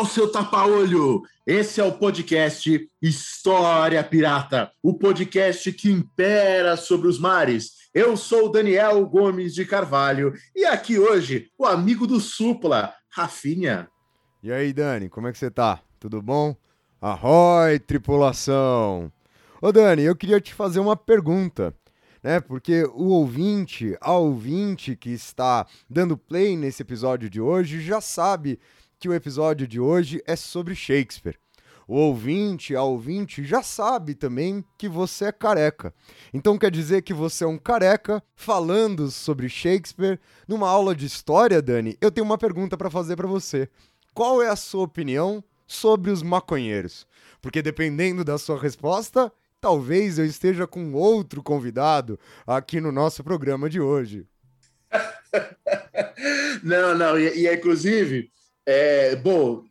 o seu tapa-olho! Esse é o podcast História Pirata, o podcast que impera sobre os mares. Eu sou o Daniel Gomes de Carvalho e aqui hoje o amigo do Supla, Rafinha. E aí, Dani, como é que você tá? Tudo bom? Arroi, tripulação! Ô, Dani, eu queria te fazer uma pergunta, né? Porque o ouvinte, a ouvinte que está dando play nesse episódio de hoje já sabe que o episódio de hoje é sobre Shakespeare. O ouvinte, a ouvinte já sabe também que você é careca. Então quer dizer que você é um careca falando sobre Shakespeare numa aula de história, Dani? Eu tenho uma pergunta para fazer para você. Qual é a sua opinião sobre os maconheiros? Porque dependendo da sua resposta, talvez eu esteja com outro convidado aqui no nosso programa de hoje. Não, não, e, e inclusive, é, bom,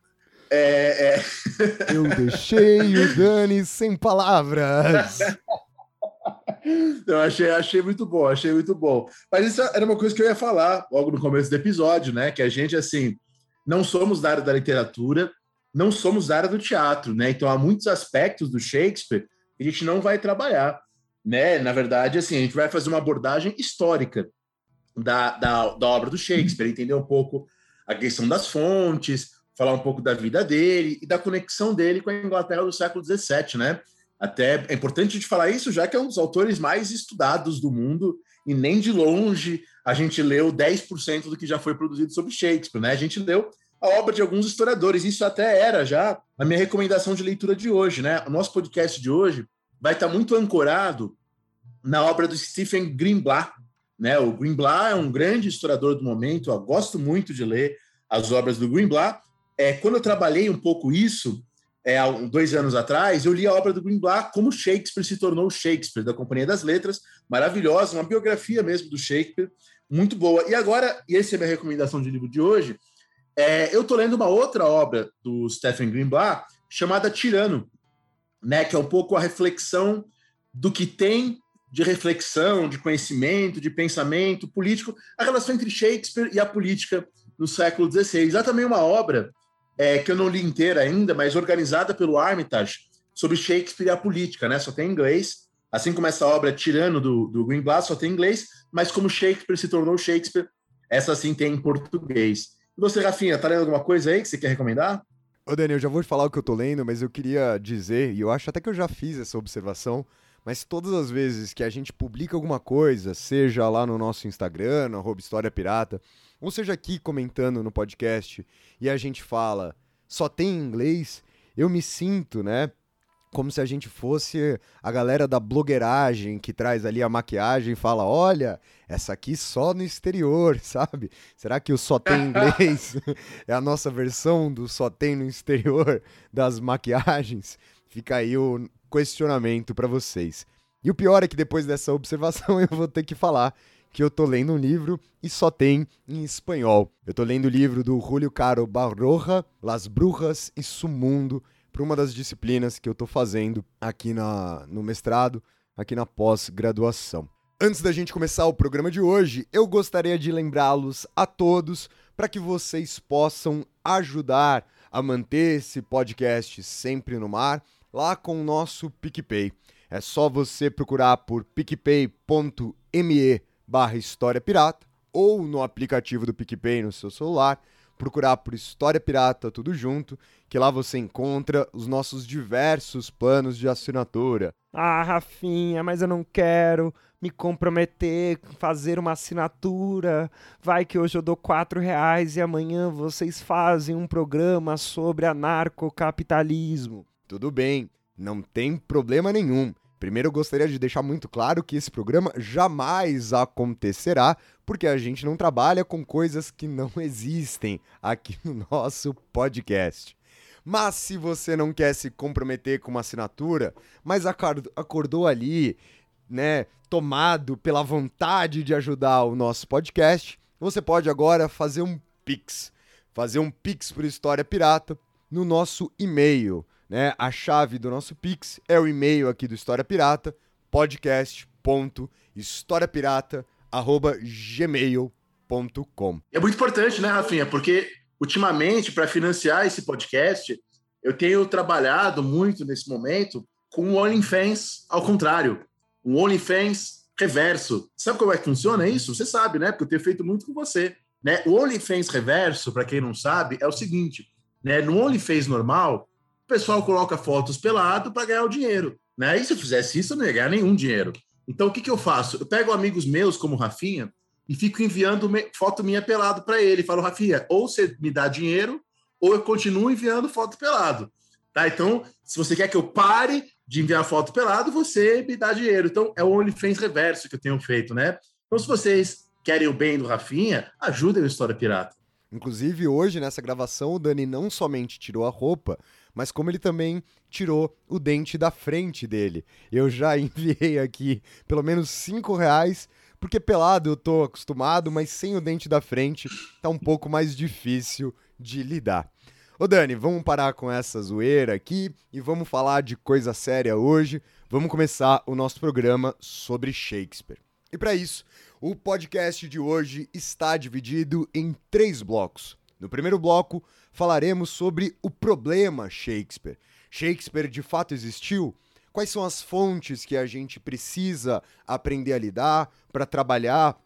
é, é... Eu deixei o Dani sem palavras. Eu achei, achei muito bom, achei muito bom. Mas isso era uma coisa que eu ia falar logo no começo do episódio, né? Que a gente, assim, não somos da área da literatura, não somos da área do teatro, né? Então há muitos aspectos do Shakespeare que a gente não vai trabalhar, né? Na verdade, assim, a gente vai fazer uma abordagem histórica da, da, da obra do Shakespeare, entender um pouco a questão das fontes, falar um pouco da vida dele e da conexão dele com a Inglaterra do século XVII, né? Até é importante de falar isso, já que é um dos autores mais estudados do mundo e nem de longe a gente leu 10% do que já foi produzido sobre Shakespeare, né? A gente leu a obra de alguns historiadores, isso até era já a minha recomendação de leitura de hoje, né? O nosso podcast de hoje vai estar muito ancorado na obra do Stephen Greenblatt, né? O Greenblatt é um grande historiador do momento, eu gosto muito de ler as obras do Greenblatt. É, quando eu trabalhei um pouco isso, é, dois anos atrás, eu li a obra do Greenblatt, Como Shakespeare se tornou Shakespeare, da Companhia das Letras, maravilhosa, uma biografia mesmo do Shakespeare, muito boa. E agora, e essa é a minha recomendação de livro de hoje, é, eu estou lendo uma outra obra do Stephen Greenblatt, chamada Tirano, né, que é um pouco a reflexão do que tem de reflexão, de conhecimento, de pensamento político, a relação entre Shakespeare e a política no século XVI. Há também uma obra é, que eu não li inteira ainda, mas organizada pelo Armitage, sobre Shakespeare e a política, né? Só tem em inglês. Assim como essa obra Tirano do, do Greenblatt só tem em inglês, mas como Shakespeare se tornou Shakespeare, essa sim tem em português. E você, Rafinha, tá lendo alguma coisa aí que você quer recomendar? Ô, Daniel, já vou te falar o que eu tô lendo, mas eu queria dizer, e eu acho até que eu já fiz essa observação, mas todas as vezes que a gente publica alguma coisa, seja lá no nosso Instagram, no História Pirata, ou seja aqui comentando no podcast, e a gente fala só tem inglês, eu me sinto, né? Como se a gente fosse a galera da blogueiragem que traz ali a maquiagem e fala: olha, essa aqui só no exterior, sabe? Será que o só tem inglês é a nossa versão do só tem no exterior das maquiagens? Fica aí o questionamento para vocês. E o pior é que depois dessa observação eu vou ter que falar que eu tô lendo um livro e só tem em espanhol. Eu tô lendo o livro do Julio Caro Barroja, Las Brujas e Sumundo, para uma das disciplinas que eu tô fazendo aqui na, no mestrado, aqui na pós-graduação. Antes da gente começar o programa de hoje, eu gostaria de lembrá-los a todos para que vocês possam ajudar a manter esse podcast sempre no mar lá com o nosso PicPay. É só você procurar por picpay.me barra História Pirata ou no aplicativo do PicPay no seu celular, procurar por História Pirata tudo junto, que lá você encontra os nossos diversos planos de assinatura. Ah, Rafinha, mas eu não quero me comprometer, fazer uma assinatura. Vai que hoje eu dou quatro reais e amanhã vocês fazem um programa sobre anarcocapitalismo. Tudo bem, não tem problema nenhum. Primeiro, eu gostaria de deixar muito claro que esse programa jamais acontecerá, porque a gente não trabalha com coisas que não existem aqui no nosso podcast. Mas se você não quer se comprometer com uma assinatura, mas acordou ali, né, tomado pela vontade de ajudar o nosso podcast, você pode agora fazer um Pix. Fazer um Pix para História Pirata no nosso e-mail né? A chave do nosso Pix é o e-mail aqui do História Pirata, podcast.historiapirata@gmail.com. É muito importante, né, Rafinha? Porque ultimamente para financiar esse podcast, eu tenho trabalhado muito nesse momento com o OnlyFans ao contrário, um OnlyFans reverso. Sabe como é que funciona isso? Você sabe, né? Porque eu tenho feito muito com você. Né? O OnlyFans reverso, para quem não sabe, é o seguinte: né? no OnlyFans normal, pessoal coloca fotos pelado para ganhar o dinheiro. Né? E se eu fizesse isso, eu não ia ganhar nenhum dinheiro. Então, o que, que eu faço? Eu pego amigos meus, como o Rafinha, e fico enviando foto minha pelado para ele. Falo, Rafinha, ou você me dá dinheiro, ou eu continuo enviando foto pelado. Tá? Então, se você quer que eu pare de enviar foto pelado, você me dá dinheiro. Então, é o OnlyFans reverso que eu tenho feito, né? Então, se vocês querem o bem do Rafinha, ajudem o História Pirata. Inclusive, hoje, nessa gravação, o Dani não somente tirou a roupa, mas como ele também tirou o dente da frente dele. Eu já enviei aqui pelo menos cinco reais, porque pelado eu tô acostumado, mas sem o dente da frente tá um pouco mais difícil de lidar. Ô Dani, vamos parar com essa zoeira aqui e vamos falar de coisa séria hoje. Vamos começar o nosso programa sobre Shakespeare. E para isso, o podcast de hoje está dividido em três blocos. No primeiro bloco, falaremos sobre o problema Shakespeare. Shakespeare de fato existiu? Quais são as fontes que a gente precisa aprender a lidar para trabalhar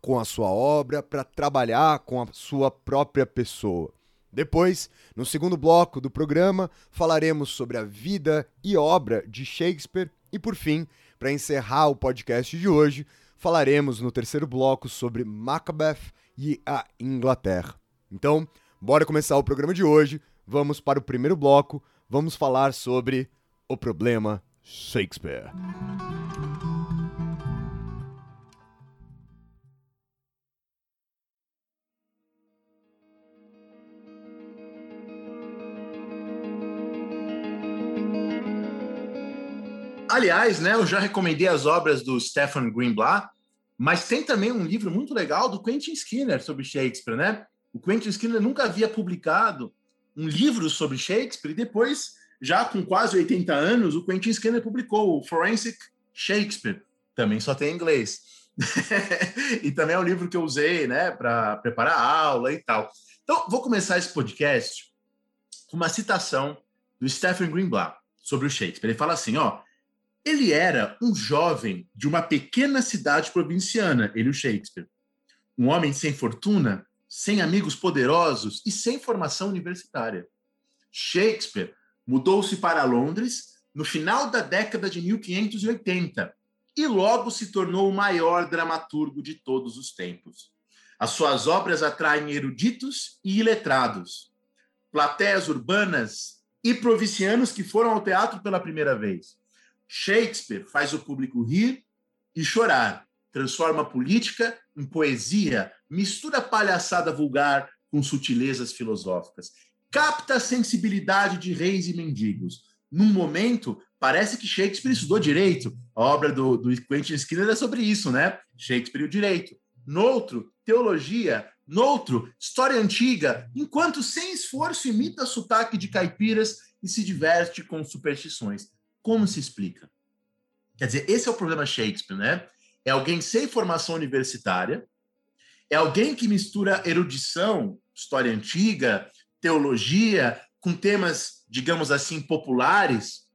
com a sua obra, para trabalhar com a sua própria pessoa? Depois, no segundo bloco do programa, falaremos sobre a vida e obra de Shakespeare e, por fim, para encerrar o podcast de hoje, falaremos no terceiro bloco sobre Macbeth e a Inglaterra. Então, Bora começar o programa de hoje. Vamos para o primeiro bloco. Vamos falar sobre o problema Shakespeare. Aliás, né, eu já recomendei as obras do Stephen Greenblatt, mas tem também um livro muito legal do Quentin Skinner sobre Shakespeare, né? O Quentin Skinner nunca havia publicado um livro sobre Shakespeare, e depois, já com quase 80 anos, o Quentin Skinner publicou o Forensic Shakespeare, também só tem em inglês. e também é um livro que eu usei né, para preparar a aula e tal. Então, vou começar esse podcast com uma citação do Stephen Greenblatt sobre o Shakespeare. Ele fala assim: ó, ele era um jovem de uma pequena cidade provinciana, ele, o Shakespeare. Um homem sem fortuna sem amigos poderosos e sem formação universitária. Shakespeare mudou-se para Londres no final da década de 1580 e logo se tornou o maior dramaturgo de todos os tempos. As suas obras atraem eruditos e iletrados, plateias urbanas e provincianos que foram ao teatro pela primeira vez. Shakespeare faz o público rir e chorar, transforma a política em poesia, mistura palhaçada vulgar com sutilezas filosóficas, capta a sensibilidade de reis e mendigos. Num momento, parece que Shakespeare estudou direito. A obra do, do Quentin Skinner é sobre isso, né? Shakespeare e o direito. Noutro, teologia. Noutro, história antiga, enquanto sem esforço imita sotaque de caipiras e se diverte com superstições. Como se explica? Quer dizer, esse é o problema Shakespeare, né? É alguém sem formação universitária, é alguém que mistura erudição, história antiga, teologia, com temas, digamos assim, populares.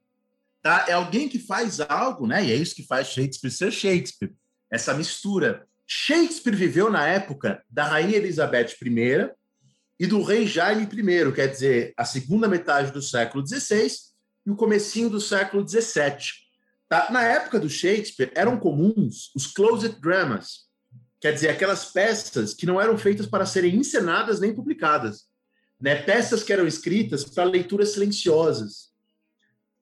Tá? É alguém que faz algo, né? E é isso que faz Shakespeare ser Shakespeare, essa mistura. Shakespeare viveu na época da rainha Elizabeth I e do rei Jaime I, quer dizer, a segunda metade do século XVI e o comecinho do século XVII. Tá? Na época do Shakespeare, eram comuns os closet dramas, Quer dizer, aquelas peças que não eram feitas para serem encenadas nem publicadas. Né? Peças que eram escritas para leituras silenciosas.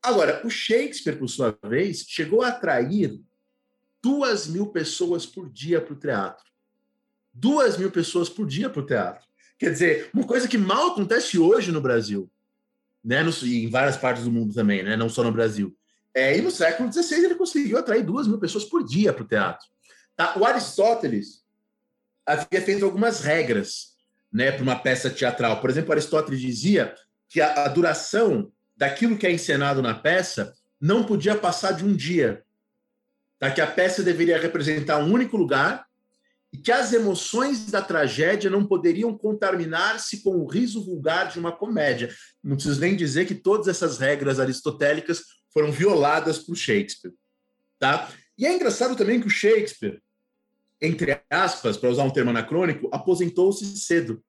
Agora, o Shakespeare, por sua vez, chegou a atrair duas mil pessoas por dia para o teatro. Duas mil pessoas por dia para o teatro. Quer dizer, uma coisa que mal acontece hoje no Brasil, né? E em várias partes do mundo também, né? Não só no Brasil. É, e no século XVI ele conseguiu atrair duas mil pessoas por dia para o teatro. Tá? O Aristóteles havia feito algumas regras né, para uma peça teatral. Por exemplo, Aristóteles dizia que a, a duração daquilo que é encenado na peça não podia passar de um dia. Tá? Que a peça deveria representar um único lugar e que as emoções da tragédia não poderiam contaminar-se com o riso vulgar de uma comédia. Não preciso nem dizer que todas essas regras aristotélicas foram violadas por Shakespeare. Tá? E é engraçado também que o Shakespeare, entre aspas, para usar um termo anacrônico, aposentou-se cedo.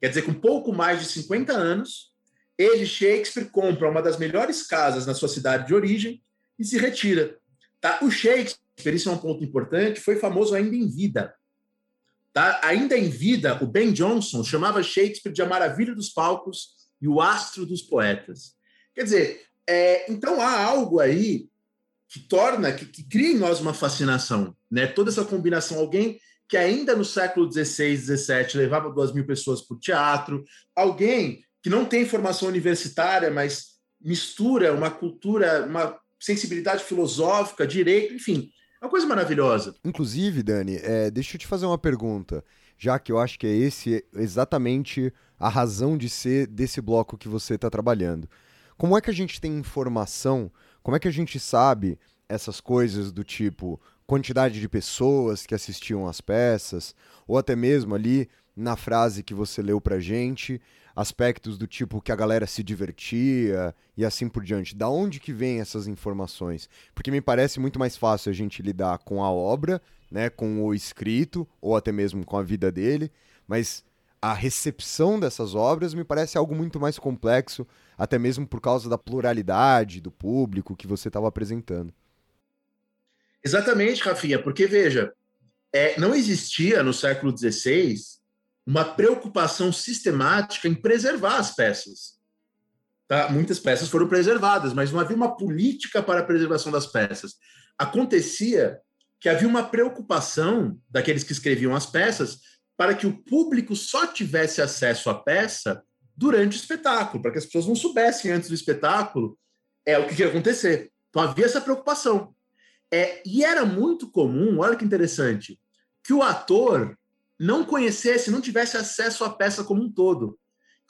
Quer dizer, com pouco mais de 50 anos, ele, Shakespeare, compra uma das melhores casas na sua cidade de origem e se retira. Tá? O Shakespeare, isso é um ponto importante, foi famoso ainda em vida. Tá? Ainda em vida, o Ben Jonson chamava Shakespeare de a maravilha dos palcos e o astro dos poetas. Quer dizer, é, então há algo aí que torna, que, que, cria em nós uma fascinação, né? Toda essa combinação, alguém que ainda no século XVI, XVII levava duas mil pessoas para o teatro, alguém que não tem formação universitária, mas mistura uma cultura, uma sensibilidade filosófica, direito, enfim, é uma coisa maravilhosa. Inclusive, Dani, é, deixa eu te fazer uma pergunta, já que eu acho que é esse exatamente a razão de ser desse bloco que você está trabalhando. Como é que a gente tem informação? Como é que a gente sabe essas coisas do tipo quantidade de pessoas que assistiam às peças, ou até mesmo ali na frase que você leu pra gente, aspectos do tipo que a galera se divertia e assim por diante. Da onde que vem essas informações? Porque me parece muito mais fácil a gente lidar com a obra, né, com o escrito ou até mesmo com a vida dele, mas a recepção dessas obras me parece algo muito mais complexo, até mesmo por causa da pluralidade do público que você estava apresentando. Exatamente, Rafinha, porque veja, é, não existia no século XVI uma preocupação sistemática em preservar as peças. Tá? Muitas peças foram preservadas, mas não havia uma política para a preservação das peças. Acontecia que havia uma preocupação daqueles que escreviam as peças para que o público só tivesse acesso à peça durante o espetáculo, para que as pessoas não soubessem antes do espetáculo é o que ia acontecer. Então havia essa preocupação. É, e era muito comum, olha que interessante, que o ator não conhecesse, não tivesse acesso à peça como um todo.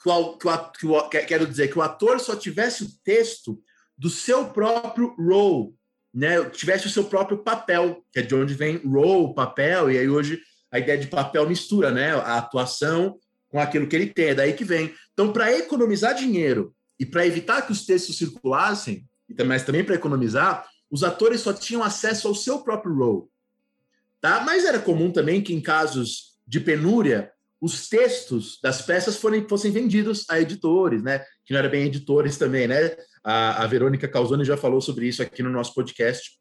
Que o, que o, que o, quero dizer, que o ator só tivesse o texto do seu próprio role, né? tivesse o seu próprio papel, que é de onde vem role, papel, e aí hoje a ideia de papel mistura né? a atuação com aquilo que ele tem, é daí que vem. Então, para economizar dinheiro e para evitar que os textos circulassem, mas também para economizar, os atores só tinham acesso ao seu próprio role. Tá? Mas era comum também que, em casos de penúria, os textos das peças forem, fossem vendidos a editores, né? Que não eram bem editores também, né? A, a Verônica Calzone já falou sobre isso aqui no nosso podcast,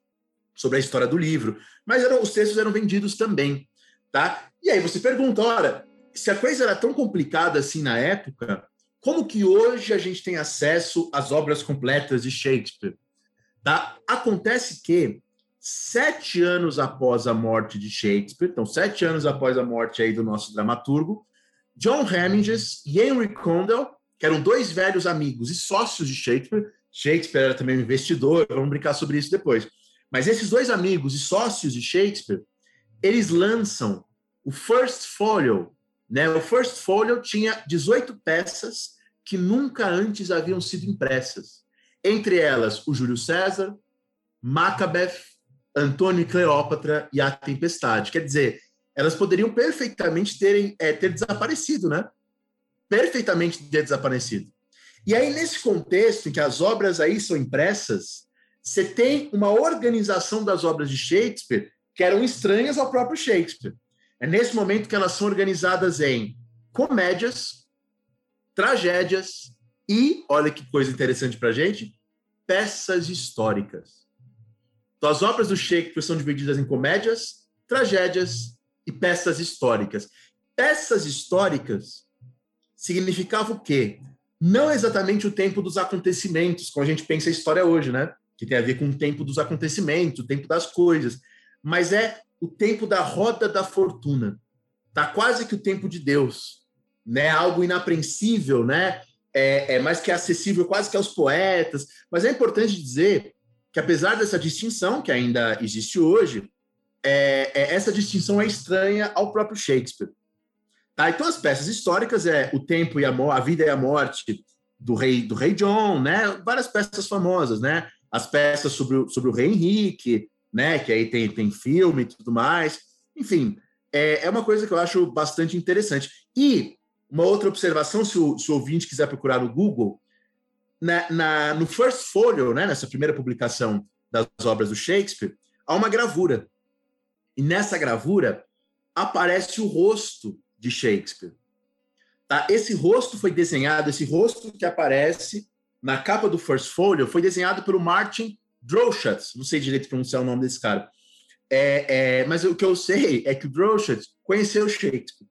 sobre a história do livro. Mas eram, os textos eram vendidos também, tá? E aí você pergunta, ora, se a coisa era tão complicada assim na época, como que hoje a gente tem acesso às obras completas de Shakespeare? Tá? Acontece que sete anos após a morte de Shakespeare, então sete anos após a morte aí do nosso dramaturgo, John Hemingway e Henry Condell, que eram dois velhos amigos e sócios de Shakespeare, Shakespeare era também um investidor, vamos brincar sobre isso depois. Mas esses dois amigos e sócios de Shakespeare, eles lançam o First Folio. Né? O First Folio tinha 18 peças que nunca antes haviam sido impressas. Entre elas, o Júlio César, Macbeth, Antônio e Cleópatra e a Tempestade. Quer dizer, elas poderiam perfeitamente terem, é, ter desaparecido, né? Perfeitamente ter desaparecido. E aí, nesse contexto em que as obras aí são impressas, você tem uma organização das obras de Shakespeare que eram estranhas ao próprio Shakespeare. É nesse momento que elas são organizadas em comédias, tragédias e, olha que coisa interessante para gente, peças históricas. Então, as obras do Shakespeare são divididas em comédias, tragédias e peças históricas. Peças históricas significava o quê? não exatamente o tempo dos acontecimentos, como a gente pensa a história hoje, né? Que tem a ver com o tempo dos acontecimentos, o tempo das coisas, mas é o tempo da roda da fortuna. Tá quase que o tempo de Deus, né? Algo inapreensível, né? É, é mais que acessível quase que aos poetas, mas é importante dizer que apesar dessa distinção que ainda existe hoje, é, é, essa distinção é estranha ao próprio Shakespeare. Tá? Então, as peças históricas é o tempo e a, a vida e a morte do rei do rei John, né? Várias peças famosas, né? As peças sobre o, sobre o rei Henrique, né? Que aí tem, tem filme e tudo mais. Enfim, é, é uma coisa que eu acho bastante interessante. E uma outra observação, se o, se o ouvinte quiser procurar no Google, na, na, no First Folio, né, nessa primeira publicação das obras do Shakespeare, há uma gravura. E nessa gravura aparece o rosto de Shakespeare. Tá? Esse rosto foi desenhado, esse rosto que aparece na capa do First Folio foi desenhado pelo Martin Droschatz. Não sei direito pronunciar o nome desse cara. É, é, mas o que eu sei é que o Droschatz conheceu Shakespeare.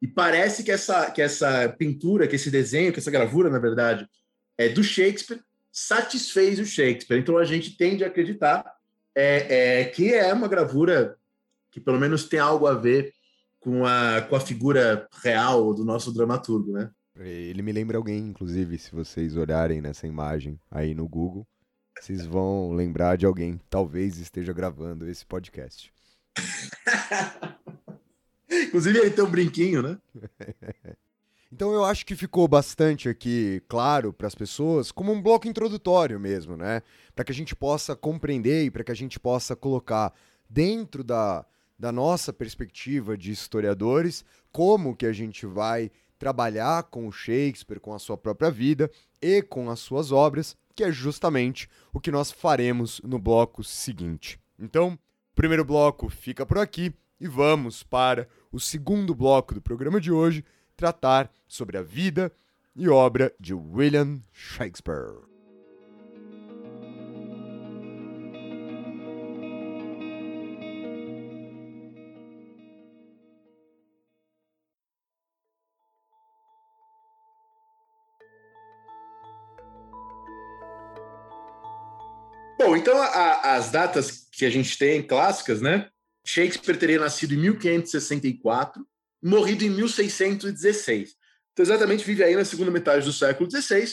E parece que essa, que essa pintura, que esse desenho, que essa gravura, na verdade, é do Shakespeare, satisfez o Shakespeare. Então a gente tende a acreditar é, é, que é uma gravura que pelo menos tem algo a ver com a, com a figura real do nosso dramaturgo, né? Ele me lembra alguém, inclusive, se vocês olharem nessa imagem aí no Google, vocês vão lembrar de alguém talvez esteja gravando esse podcast. inclusive ele tem um brinquinho, né? Então eu acho que ficou bastante aqui claro para as pessoas, como um bloco introdutório mesmo, né? Para que a gente possa compreender e para que a gente possa colocar dentro da, da nossa perspectiva de historiadores como que a gente vai trabalhar com o Shakespeare, com a sua própria vida e com as suas obras, que é justamente o que nós faremos no bloco seguinte. Então, o primeiro bloco fica por aqui e vamos para o segundo bloco do programa de hoje, tratar sobre a vida e obra de William Shakespeare. Então a, as datas que a gente tem clássicas, né? Shakespeare teria nascido em 1564 morrido em 1616. Então, exatamente vive aí na segunda metade do século XVI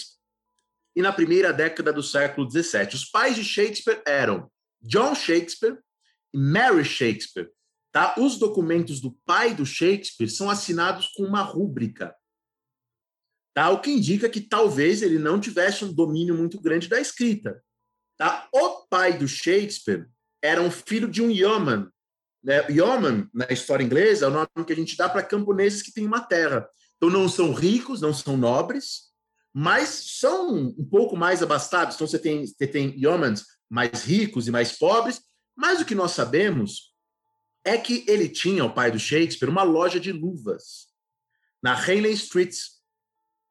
e na primeira década do século XVII. Os pais de Shakespeare eram John Shakespeare e Mary Shakespeare. Tá? Os documentos do pai do Shakespeare são assinados com uma rúbrica. Tá? O que indica que talvez ele não tivesse um domínio muito grande da escrita. Tá? O pai do Shakespeare era um filho de um yeoman, né? Yeoman, na história inglesa, é o nome que a gente dá para camponeses que têm uma terra. Então, não são ricos, não são nobres, mas são um pouco mais abastados. Então, você tem, você tem yeomans mais ricos e mais pobres, mas o que nós sabemos é que ele tinha, o pai do Shakespeare, uma loja de luvas na Henley Street.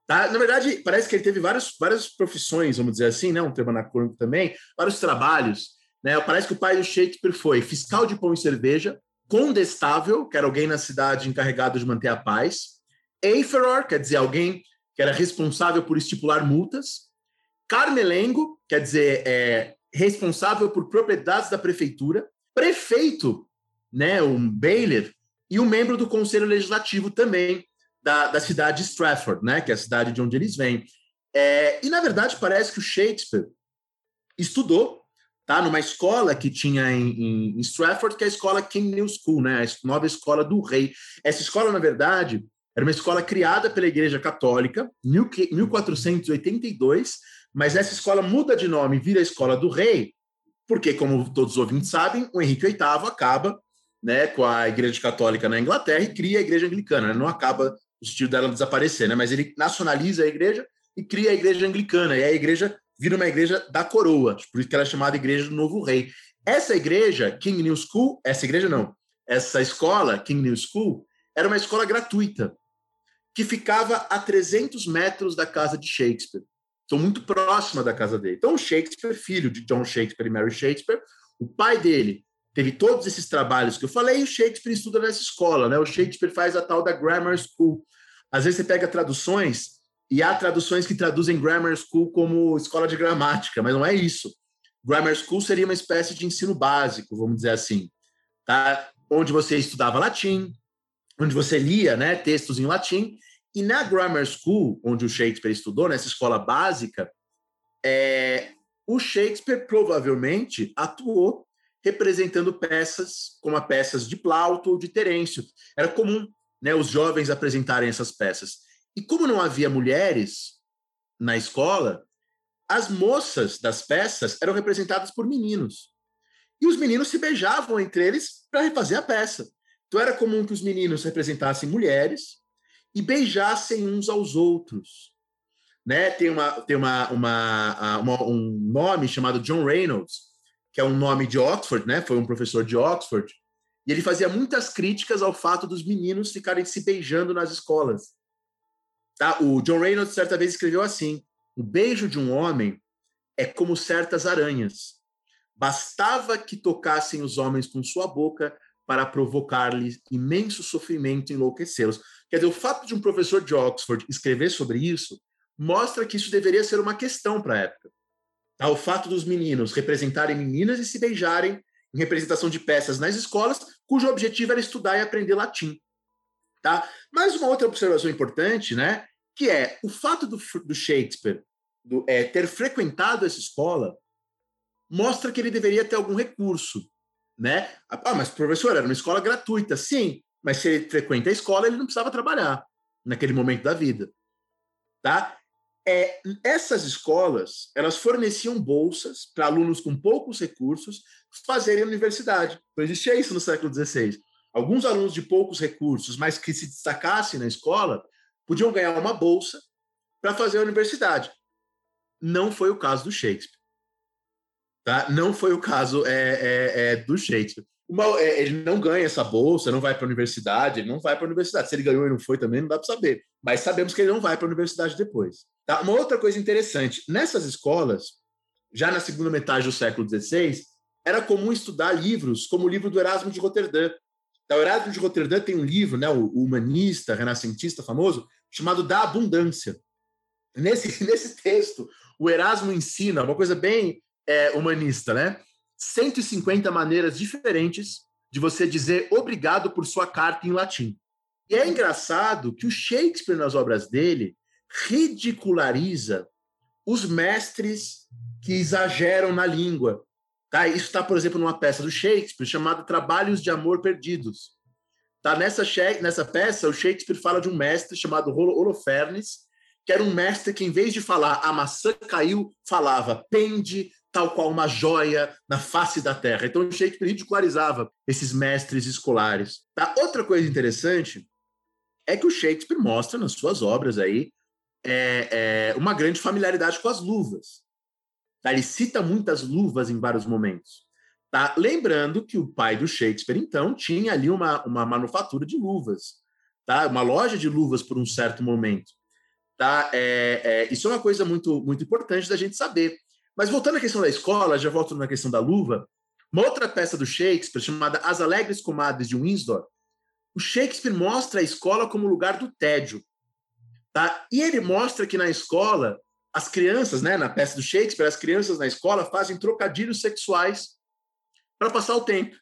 Tá? Na verdade, parece que ele teve vários, várias profissões, vamos dizer assim, né? um termo anacrônico também, vários trabalhos. Né? Parece que o pai do Shakespeare foi fiscal de pão e cerveja, condestável, que era alguém na cidade encarregado de manter a paz, Eiferor, quer dizer, alguém que era responsável por estipular multas, Carmelengo, quer dizer, é, responsável por propriedades da prefeitura, prefeito, né, um bailiff, e um membro do conselho legislativo também da, da cidade de Stratford, né, que é a cidade de onde eles vêm. É, e, na verdade, parece que o Shakespeare estudou tá? numa escola que tinha em, em, Stratford, que é a escola King New School, né? a nova escola do rei. Essa escola, na verdade, era uma escola criada pela Igreja Católica, em 1482, mas essa escola muda de nome e vira a Escola do Rei, porque, como todos os ouvintes sabem, o Henrique VIII acaba né, com a Igreja Católica na Inglaterra e cria a Igreja Anglicana. Né? Não acaba o estilo dela desaparecer, né? mas ele nacionaliza a Igreja e cria a Igreja Anglicana. E a Igreja vira uma igreja da coroa, por isso que ela é chamada Igreja do Novo Rei. Essa igreja, King New School, essa igreja não, essa escola, King New School, era uma escola gratuita, que ficava a 300 metros da casa de Shakespeare. Então, muito próxima da casa dele. Então, Shakespeare, filho de John Shakespeare e Mary Shakespeare, o pai dele teve todos esses trabalhos que eu falei, e o Shakespeare estuda nessa escola, né? O Shakespeare faz a tal da Grammar School. Às vezes você pega traduções E há traduções que traduzem grammar school como escola de gramática, mas não é isso. Grammar school seria uma espécie de ensino básico, vamos dizer assim, tá? Onde você estudava latim, onde você lia, né, textos em latim, e na grammar school, onde o Shakespeare estudou, nessa escola básica, é, o Shakespeare provavelmente atuou representando peças como as peças de Plauto ou de Terêncio. Era comum né, os jovens apresentarem essas peças. E como não havia mulheres na escola, as moças das peças eram representadas por meninos. E os meninos se beijavam entre eles para refazer a peça. Então era comum que os meninos representassem mulheres e beijassem uns aos outros. Né? Tem, uma, tem uma, uma, uma, um nome chamado John Reynolds, que é um nome de Oxford, né? foi um professor de Oxford, e ele fazia muitas críticas ao fato dos meninos ficarem se beijando nas escolas. Tá? O John Reynolds certa vez escreveu assim: o beijo de um homem é como certas aranhas. Bastava que tocassem os homens com sua boca para provocar-lhes imenso sofrimento e enlouquecê-los. Quer dizer, o fato de um professor de Oxford escrever sobre isso mostra que isso deveria ser uma questão para a época. Tá? O fato dos meninos representarem meninas e se beijarem em representação de peças nas escolas, cujo objetivo era estudar e aprender latim. Tá? Mas uma outra observação importante, né, que é o fato do, do Shakespeare do, é, ter frequentado essa escola mostra que ele deveria ter algum recurso, né? Ah, mas professor, era uma escola gratuita, sim, mas se ele frequenta a escola, ele não precisava trabalhar naquele momento da vida, tá? É, essas escolas, elas forneciam bolsas para alunos com poucos recursos fazerem universidade. Não existia isso no século XVI. Alguns alunos de poucos recursos, mas que se destacassem na escola, podiam ganhar uma bolsa para fazer a universidade. Não foi o caso do Shakespeare. Tá? Não foi o caso é, é, é do Shakespeare. Uma, é, ele não ganha essa bolsa, não vai para a universidade, ele não vai para a universidade. Se ele ganhou e não foi também, não dá para saber. Mas sabemos que ele não vai para a universidade depois. Tá? Uma outra coisa interessante: nessas escolas, já na segunda metade do século XVI, era comum estudar livros como o livro do Erasmo de Roterdã. Então, o Erasmo de Roterdã tem um livro, né, o humanista, renascentista famoso, chamado Da Abundância. Nesse, nesse texto, o Erasmo ensina uma coisa bem é, humanista, né? 150 maneiras diferentes de você dizer obrigado por sua carta em latim. E é engraçado que o Shakespeare, nas obras dele, ridiculariza os mestres que exageram na língua. Tá? Isso está, por exemplo, numa peça do Shakespeare chamada Trabalhos de Amor Perdidos. Tá? Nessa, nessa peça, o Shakespeare fala de um mestre chamado Holofernes, que era um mestre que, em vez de falar a maçã caiu, falava pende tal qual uma joia na face da terra. Então, Shakespeare ridicularizava esses mestres escolares. Tá? Outra coisa interessante é que o Shakespeare mostra nas suas obras aí é, é, uma grande familiaridade com as luvas. Tá? Ele cita muitas luvas em vários momentos. Tá? Lembrando que o pai do Shakespeare, então, tinha ali uma, uma manufatura de luvas, tá? uma loja de luvas por um certo momento. Tá? É, é, isso é uma coisa muito, muito importante da gente saber. Mas voltando à questão da escola, já volto na questão da luva, uma outra peça do Shakespeare, chamada As Alegres Comadres de Windsor, o Shakespeare mostra a escola como lugar do tédio. Tá? E ele mostra que na escola as crianças, né, na peça do Shakespeare, as crianças na escola fazem trocadilhos sexuais para passar o tempo.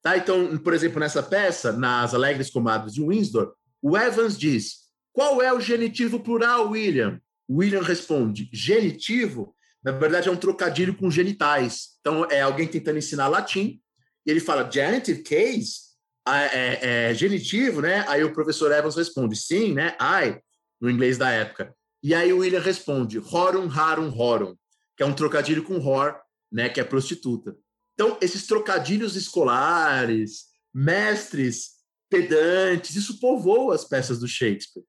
Tá? Então, por exemplo, nessa peça, nas Alegres Comadres de Windsor, o Evans diz: qual é o genitivo plural, William? William responde: genitivo, na verdade, é um trocadilho com genitais. Então, é alguém tentando ensinar latim, e ele fala genitive case, é, é, genitivo, né? Aí o professor Evans responde sim, né? I, no inglês da época. E aí o William responde horum, harum, horum, que é um trocadilho com whore, né, que é prostituta. Então, esses trocadilhos escolares, mestres, pedantes, isso povoa as peças do Shakespeare.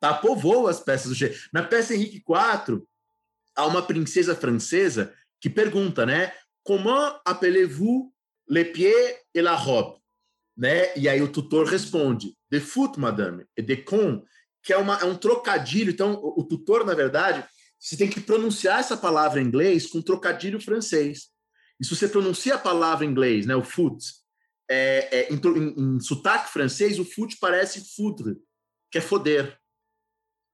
Tá? Povoa as peças do Shakespeare. Na peça Henrique IV, há uma princesa francesa que pergunta, né? Comment appelez-vous les pieds et la robe? Né? E aí o tutor responde, de foot, madame, et de con, que é, uma, é um trocadilho. Então, o, o, tutor, na verdade, você tem que pronunciar essa palavra em inglês com trocadilho francês. E se você pronuncia a palavra em inglês, né, o foot, é, é, em, em, em, sotaque francês, o foot parece foudre, que é foder.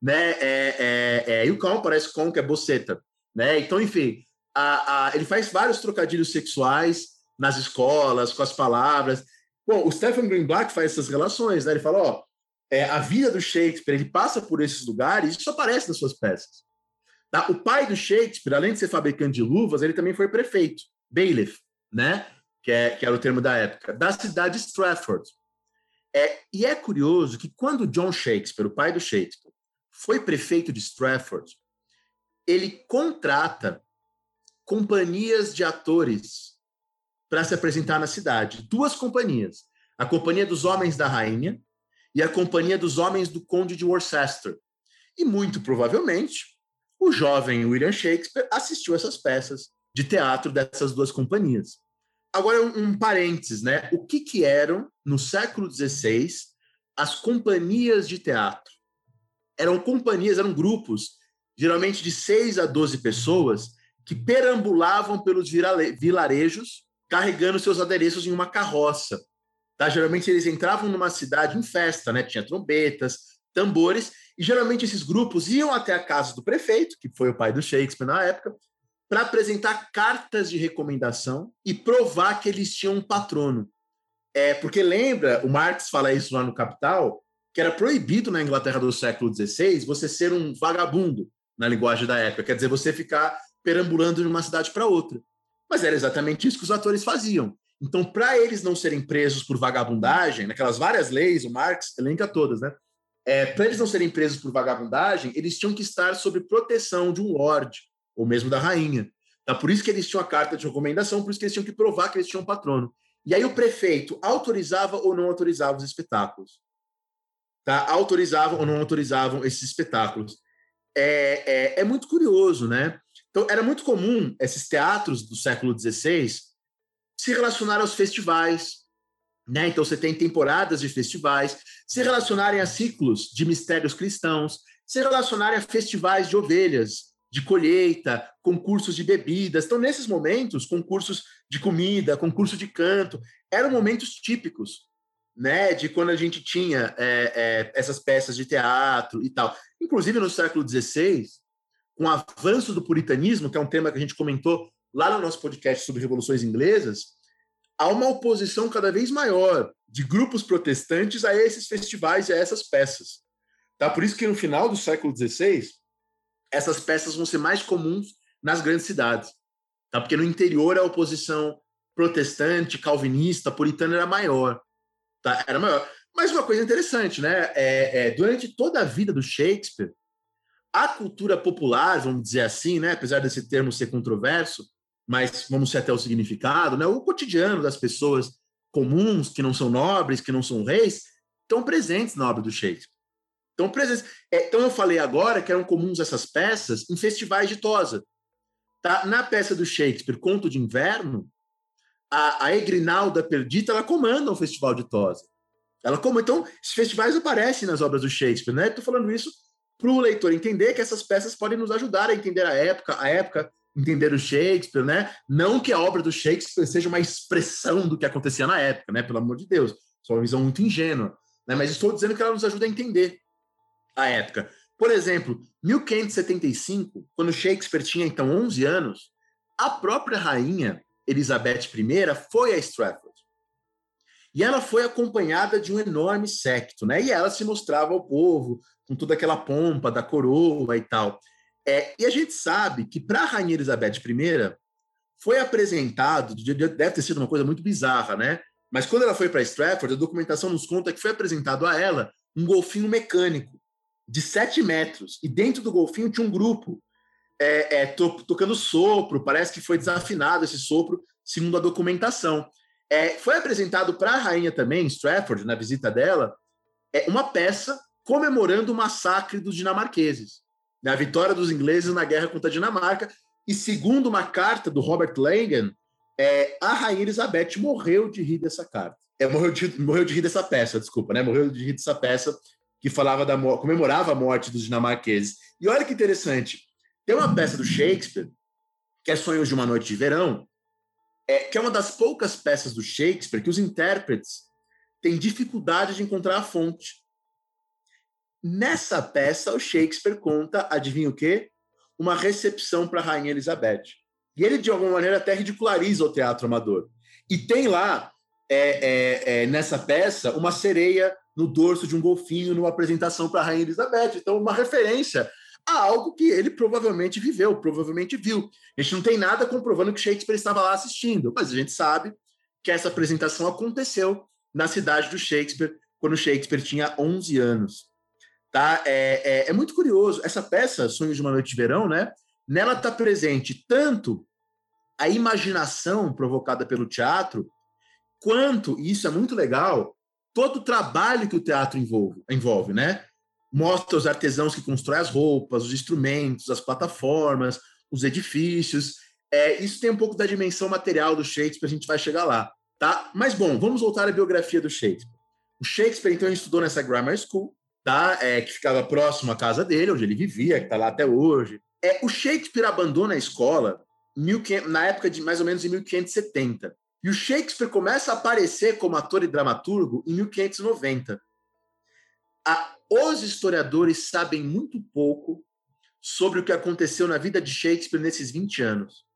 Né? É, é, é, e parece com, que é boceta, né? Então, enfim, a, a, ele faz vários trocadilhos sexuais nas escolas, com as palavras. Bom, o Stephen Greenblatt faz essas relações, né? Ele fala, ó, é, a vida do Shakespeare, ele passa por esses lugares, isso aparece nas suas peças. Tá? O pai do Shakespeare, além de ser fabricante de luvas, ele também foi prefeito, bailiff, né? Que, é, que era o termo da época, da cidade de Stratford. É, e é curioso que quando John Shakespeare, o pai do Shakespeare, foi prefeito de Stratford, ele contrata companhias de atores para se apresentar na cidade. Duas companhias. A Companhia dos Homens da Rainha e a Companhia dos Homens do Conde de Worcester. E muito provavelmente, o jovem William Shakespeare assistiu essas peças de teatro dessas duas companhias. Agora, um, um parênteses, né? O que, que eram, no século XVI, as companhias de teatro? Eram companhias, eram grupos, geralmente de seis a doze pessoas, que perambulavam pelos vilarejos carregando seus adereços em uma carroça. Tá? Geralmente eles entravam numa cidade em festa, né? tinha trombetas, tambores, e geralmente esses grupos iam até a casa do prefeito, que foi o pai do Shakespeare na época, para apresentar cartas de recomendação e provar que eles tinham um patrono. É, porque lembra, o Marx fala isso lá no Capital, que era proibido na Inglaterra do século XVI você ser um vagabundo, na linguagem da época, quer dizer, você ficar perambulando de uma cidade para outra. Mas era exatamente isso que os atores faziam. Então, para eles não serem presos por vagabundagem, naquelas várias leis, o Marx elenca todas, né? É, para eles não serem presos por vagabundagem, eles tinham que estar sob proteção de um lord, ou mesmo da rainha. Tá? Por isso que eles tinham a carta de recomendação, por isso que eles tinham que provar que eles tinham um patrono. E aí o prefeito autorizava ou não autorizava os espetáculos. Tá? Autorizavam ou não autorizavam esses espetáculos. É, é, é muito curioso, né? Então, era muito comum esses teatros do século XVI se relacionar aos festivais, né? Então você tem temporadas de festivais, se relacionarem a ciclos de mistérios cristãos, se relacionarem a festivais de ovelhas, de colheita, concursos de bebidas. Então, nesses momentos, concursos de comida, concurso de canto, eram momentos típicos, né? De quando a gente tinha é, é, essas peças de teatro e tal. Inclusive no século XVI, com o avanço do puritanismo, que é um tema que a gente comentou lá no nosso podcast sobre revoluções inglesas, há uma oposição cada vez maior de grupos protestantes a esses festivais e a essas peças. Tá? Por isso que no final do século XVI, essas peças vão ser mais comuns nas grandes cidades. Tá? Porque no interior a oposição protestante, calvinista, puritana era maior. Tá? Era maior. Mas uma coisa interessante, né? É, é, durante toda a vida do Shakespeare, a cultura popular, vamos dizer assim, né? apesar desse termo ser controverso, mas vamos ser até o significado, né? O cotidiano das pessoas comuns, que não são nobres, que não são reis, estão presentes na obra do Shakespeare. Estão presentes. É, então eu falei agora que eram comuns essas peças em festivais de tosa. Tá? Na peça do Shakespeare, Conto de Inverno, a, a Egrinalda Perdita ela comanda um festival de tosa. Ela como então esses festivais aparecem nas obras do Shakespeare, né? Estou falando isso para o leitor entender que essas peças podem nos ajudar a entender a época, a época entender o Shakespeare, né? Não que a obra do Shakespeare seja uma expressão do que acontecia na época, né? Pelo amor de Deus, isso é uma visão muito ingênua, né? Mas estou dizendo que ela nos ajuda a entender a época. Por exemplo, 1575, quando Shakespeare tinha então 11 anos, a própria rainha Elizabeth I foi a Stratford. E ela foi acompanhada de um enorme séquito, né? E ela se mostrava ao povo com toda aquela pompa da coroa e tal. É, e a gente sabe que para a Rainha Elizabeth I foi apresentado, deve ter sido uma coisa muito bizarra, né? Mas quando ela foi para Stratford, a documentação nos conta que foi apresentado a ela um golfinho mecânico de 7 metros. E dentro do golfinho tinha um grupo é, é, to, tocando sopro, parece que foi desafinado esse sopro, segundo a documentação. É, foi apresentado para a rainha também, Stratford, na visita dela, é, uma peça comemorando o massacre dos dinamarqueses né, a vitória dos ingleses na guerra contra a Dinamarca. E segundo uma carta do Robert Langan, é, a rainha Elizabeth morreu de rir dessa carta. É, morreu, de, morreu de rir dessa peça, desculpa, né? Morreu de rir dessa peça que falava da comemorava a morte dos dinamarqueses. E olha que interessante, tem uma peça do Shakespeare que é Sonhos de uma Noite de Verão, é, que é uma das poucas peças do Shakespeare que os intérpretes têm dificuldade de encontrar a fonte. Nessa peça, o Shakespeare conta, adivinha o quê? Uma recepção para a Rainha Elizabeth. E ele, de alguma maneira, até ridiculariza o teatro amador. E tem lá, é, é, é, nessa peça, uma sereia no dorso de um golfinho numa apresentação para a Rainha Elizabeth. Então, uma referência a algo que ele provavelmente viveu, provavelmente viu. A gente não tem nada comprovando que Shakespeare estava lá assistindo, mas a gente sabe que essa apresentação aconteceu na cidade do Shakespeare, quando Shakespeare tinha 11 anos. Tá? É, é, é muito curioso. Essa peça, Sonhos de uma Noite de Verão, né? nela está presente tanto a imaginação provocada pelo teatro, quanto, e isso é muito legal, todo o trabalho que o teatro envolve, envolve né? Mostra os artesãos que constroem as roupas, os instrumentos, as plataformas, os edifícios. É, isso tem um pouco da dimensão material do Shakespeare, a gente vai chegar lá. Tá? Mas, bom, vamos voltar à biografia do Shakespeare. O Shakespeare, então, estudou nessa Grammar School, tá? É, que ficava próximo à casa dele, onde ele vivia, que está lá até hoje. É, o Shakespeare abandona a escola 1500, na época de mais ou menos em 1570. E o Shakespeare começa a aparecer como ator e dramaturgo em 1590. A, os historiadores sabem muito pouco sobre o que aconteceu na vida de Shakespeare nesses 20 anos.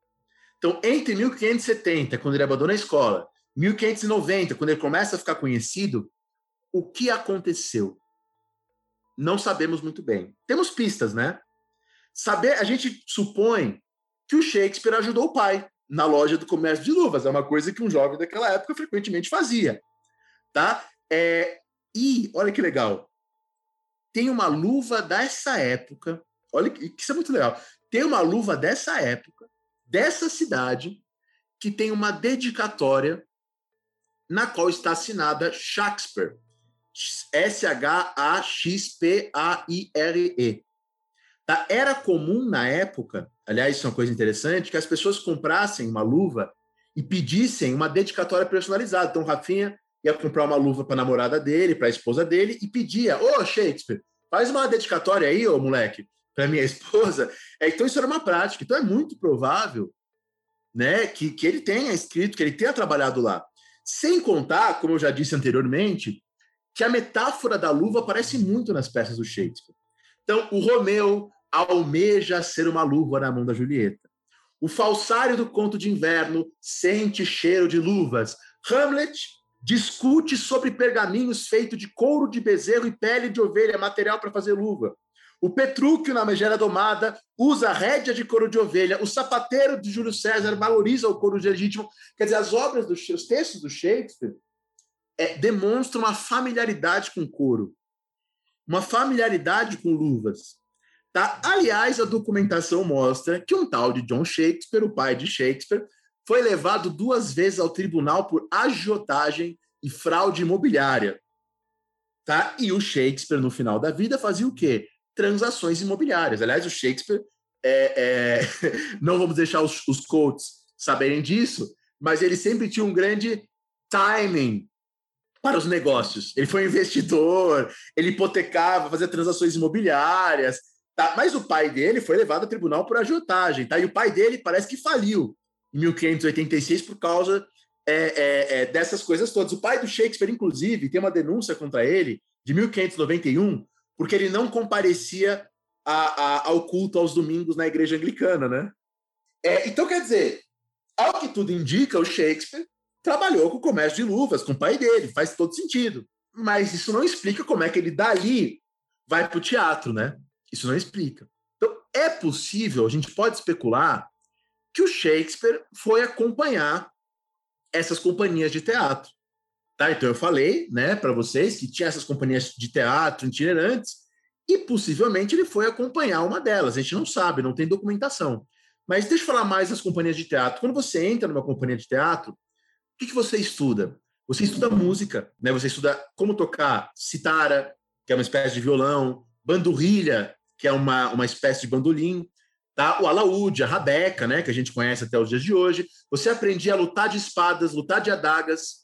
Então, entre 1570, quando ele abandona a escola, 1590, quando ele começa a ficar conhecido, o que aconteceu? Não sabemos muito bem. Temos pistas, né? Saber, a gente supõe que o Shakespeare ajudou o pai na loja do comércio de luvas. É uma coisa que um jovem daquela época frequentemente fazia, tá? É, e olha que legal, tem uma luva dessa época. Olha que isso é muito legal. Tem uma luva dessa época, dessa cidade, que tem uma dedicatória na qual está assinada Shakespeare. S-H-A-X-P-A-I-R-E. Tá? Era comum na época, aliás, isso é uma coisa interessante, que as pessoas comprassem uma luva e pedissem uma dedicatória personalizada. Então, Rafinha ia comprar uma luva para a namorada dele, para a esposa dele, e pedia: Ô, Shakespeare, faz uma dedicatória aí, ô moleque, para minha esposa. É, então, isso era uma prática. Então, é muito provável né, que, que ele tenha escrito, que ele tenha trabalhado lá. Sem contar, como eu já disse anteriormente, que a metáfora da luva aparece muito nas peças do Shakespeare. Então, o Romeu almeja ser uma luva na mão da Julieta. O falsário do conto de inverno sente cheiro de luvas. Hamlet discute sobre pergaminhos feitos de couro de bezerro e pele de ovelha, material para fazer luva. O Petrúquio, na Megera Domada, usa rédea de couro de ovelha. O sapateiro de Júlio César valoriza o couro legítimo. Quer dizer, as obras, do, os textos do Shakespeare é, demonstram uma familiaridade com couro, uma familiaridade com luvas. Tá? Aliás, a documentação mostra que um tal de John Shakespeare, o pai de Shakespeare, foi levado duas vezes ao tribunal por agiotagem e fraude imobiliária. Tá? E o Shakespeare, no final da vida, fazia o quê? Transações imobiliárias. Aliás, o Shakespeare, é, é... não vamos deixar os, os coaches saberem disso, mas ele sempre tinha um grande timing para os negócios. Ele foi investidor, ele hipotecava, fazia transações imobiliárias, Tá? Mas o pai dele foi levado a tribunal por agiotagem. Tá? E o pai dele parece que faliu em 1586 por causa é, é, é, dessas coisas todas. O pai do Shakespeare, inclusive, tem uma denúncia contra ele de 1591, porque ele não comparecia a, a, ao culto aos domingos na igreja anglicana. Né? É, então, quer dizer, ao que tudo indica, o Shakespeare trabalhou com o comércio de luvas, com o pai dele, faz todo sentido. Mas isso não explica como é que ele dali vai para o teatro, né? Isso não explica. Então, é possível, a gente pode especular que o Shakespeare foi acompanhar essas companhias de teatro. Tá? Então, eu falei né, para vocês que tinha essas companhias de teatro itinerantes e possivelmente ele foi acompanhar uma delas. A gente não sabe, não tem documentação. Mas deixa eu falar mais das companhias de teatro. Quando você entra numa companhia de teatro, o que, que você estuda? Você estuda música, né? Você estuda como tocar citara, que é uma espécie de violão, bandurrilha, que é uma, uma espécie de bandolim, tá? o alaúde, a rabeca, né, que a gente conhece até os dias de hoje. Você aprendia a lutar de espadas, lutar de adagas,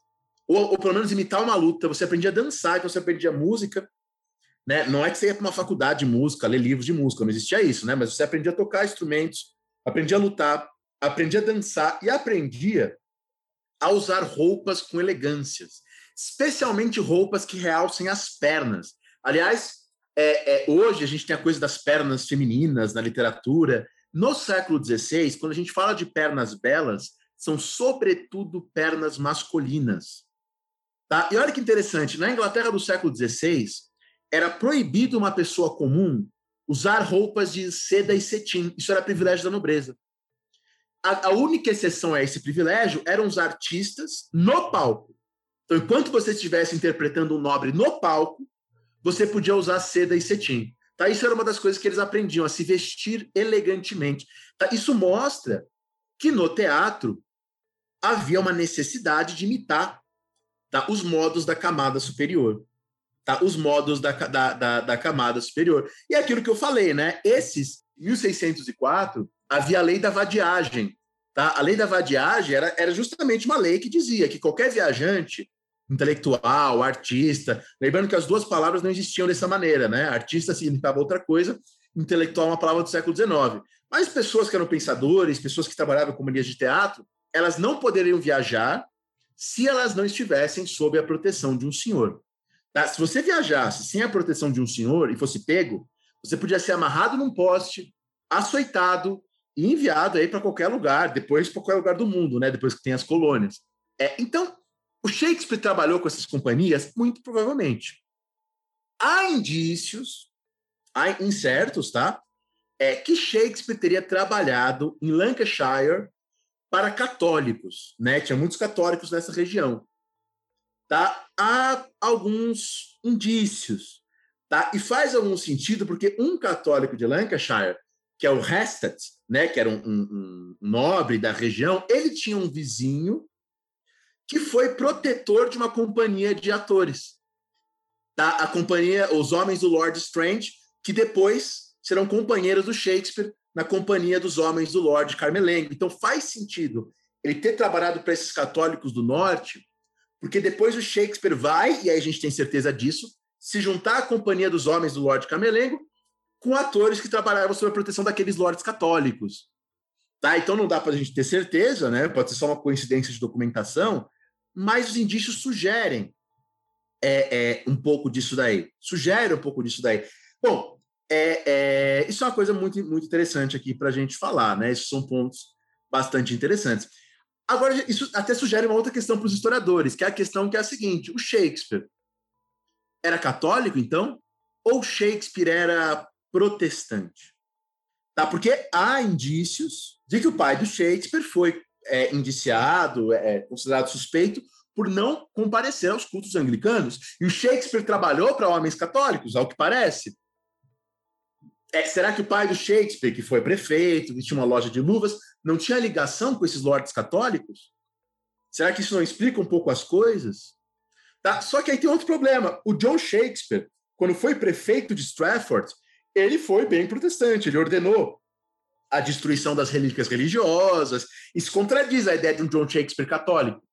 ou, ou pelo menos imitar uma luta. Você aprendia a dançar, então você aprendia música. Né? Não é que você ia para uma faculdade de música, ler livros de música, não existia isso, né? mas você aprendia a tocar instrumentos, aprendia a lutar, aprendia a dançar e aprendia a usar roupas com elegâncias, especialmente roupas que realcem as pernas. Aliás, é, é, hoje a gente tem a coisa das pernas femininas na literatura. No século XVI, quando a gente fala de pernas belas, são sobretudo pernas masculinas. Tá? E olha que interessante, na Inglaterra do século XVI, era proibido uma pessoa comum usar roupas de seda e cetim. Isso era privilégio da nobreza. A, a única exceção a esse privilégio eram os artistas no palco. Então, enquanto você estivesse interpretando um nobre no palco, você podia usar seda e cetim. Tá? Isso era uma das coisas que eles aprendiam, a se vestir elegantemente. Tá? Isso mostra que no teatro havia uma necessidade de imitar tá? os modos da camada superior. Tá? Os modos da, da, da, da camada superior. E é aquilo que eu falei, né? Esses, 1604, havia a lei da vadiagem. Tá? A lei da vadiagem era, era justamente uma lei que dizia que qualquer viajante intelectual, artista. Lembrando que as duas palavras não existiam dessa maneira, né? Artista significava outra coisa, intelectual é uma palavra do século XIX. Mas pessoas que eram pensadores, pessoas que trabalhavam com companhias de teatro, elas não poderiam viajar se elas não estivessem sob a proteção de um senhor. Tá? Se você viajasse sem a proteção de um senhor e fosse pego, você podia ser amarrado num poste, açoitado e enviado aí para qualquer lugar, depois para qualquer lugar do mundo, né? Depois que tem as colônias. É, então, o Shakespeare trabalhou com essas companhias? Muito provavelmente. Há indícios, há incertos, tá? É que Shakespeare teria trabalhado em Lancashire para católicos, né? Tinha muitos católicos nessa região. Tá? Há alguns indícios, tá? E faz algum sentido porque um católico de Lancashire, que é o Hestet, né, que era um, um, um nobre da região, ele tinha um vizinho que foi protetor de uma companhia de atores. Tá? A companhia, os homens do Lord Strange, que depois serão companheiros do Shakespeare na companhia dos homens do Lord Carmelengo. Então faz sentido ele ter trabalhado para esses católicos do norte, porque depois o Shakespeare vai, e aí a gente tem certeza disso, se juntar à companhia dos homens do Lord Carmelengo com atores que trabalhavam sob a proteção daqueles lords católicos. Tá? Então não dá para a gente ter certeza, né? pode ser só uma coincidência de documentação, mas os indícios sugerem é, é, um pouco disso daí. Sugere um pouco disso daí. Bom, é, é, isso é uma coisa muito, muito interessante aqui para a gente falar, né? Esses são pontos bastante interessantes. Agora, isso até sugere uma outra questão para os historiadores, que é a questão que é a seguinte: o Shakespeare era católico, então? Ou Shakespeare era protestante? Tá? Porque há indícios de que o pai do Shakespeare foi é, indiciado, é, considerado suspeito por não comparecer aos cultos anglicanos. E o Shakespeare trabalhou para homens católicos, ao que parece. É, será que o pai do Shakespeare, que foi prefeito, que tinha uma loja de luvas, não tinha ligação com esses lords católicos? Será que isso não explica um pouco as coisas? Tá? Só que aí tem outro problema. O John Shakespeare, quando foi prefeito de Stratford, ele foi bem protestante, ele ordenou a destruição das relíquias religiosas. Isso contradiz a ideia de um John Shakespeare católico.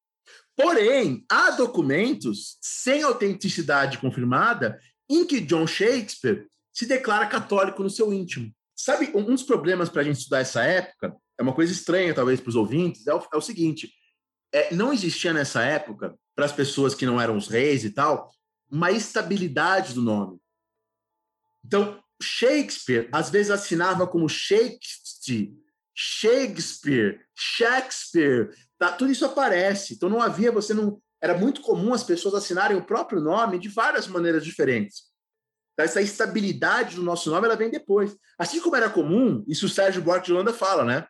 Porém, há documentos sem autenticidade confirmada em que John Shakespeare se declara católico no seu íntimo. Sabe, um dos problemas para a gente estudar essa época, é uma coisa estranha talvez para os ouvintes, é o, é o seguinte: é, não existia nessa época, para as pessoas que não eram os reis e tal, uma estabilidade do nome. Então, Shakespeare às vezes assinava como Shakespeare, Shakespeare, Shakespeare, tá? Tudo isso aparece. Então não havia, você não era muito comum as pessoas assinarem o próprio nome de várias maneiras diferentes. Então, essa estabilidade do nosso nome ela vem depois. Assim como era comum, isso o Sérgio Buarque de Holanda fala, né?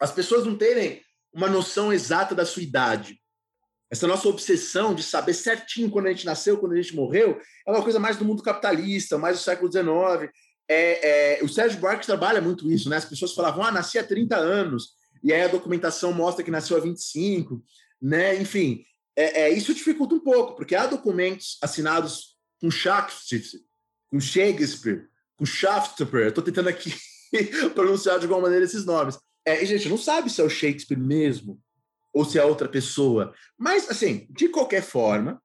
As pessoas não terem uma noção exata da sua idade essa nossa obsessão de saber certinho quando a gente nasceu, quando a gente morreu, é uma coisa mais do mundo capitalista, mais do século XIX. É, é, o Sérgio Buarque trabalha muito isso, né? As pessoas falavam, ah, nasci há 30 anos, e aí a documentação mostra que nasceu há 25, né? Enfim, é, é, isso dificulta um pouco, porque há documentos assinados com Shakespeare, com Shakespeare, com Shaftesbury, estou tentando aqui pronunciar de alguma maneira esses nomes. É, e, gente, não sabe se é o Shakespeare mesmo, ou se é outra pessoa. Mas, assim, de qualquer forma,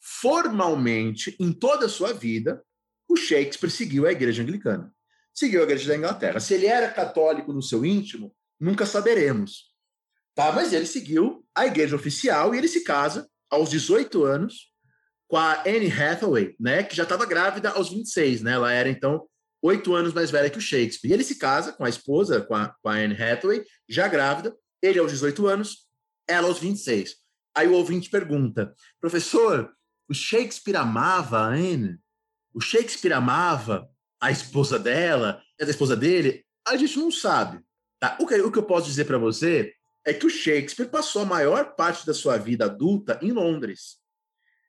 formalmente, em toda a sua vida, o Shakespeare seguiu a igreja anglicana. Seguiu a igreja da Inglaterra. Se ele era católico no seu íntimo, nunca saberemos. Tá? Mas ele seguiu a igreja oficial e ele se casa aos 18 anos com a Anne Hathaway, né, que já estava grávida aos 26, né? Ela era então oito anos mais velha que o Shakespeare. E ele se casa com a esposa, com a, com a Anne Hathaway, já grávida, ele aos 18 anos, ela aos 26. Aí o ouvinte pergunta: professor, o Shakespeare amava a Anne? O Shakespeare amava a esposa dela, a esposa dele? A gente não sabe. Tá? O, que, o que eu posso dizer para você é que o Shakespeare passou a maior parte da sua vida adulta em Londres.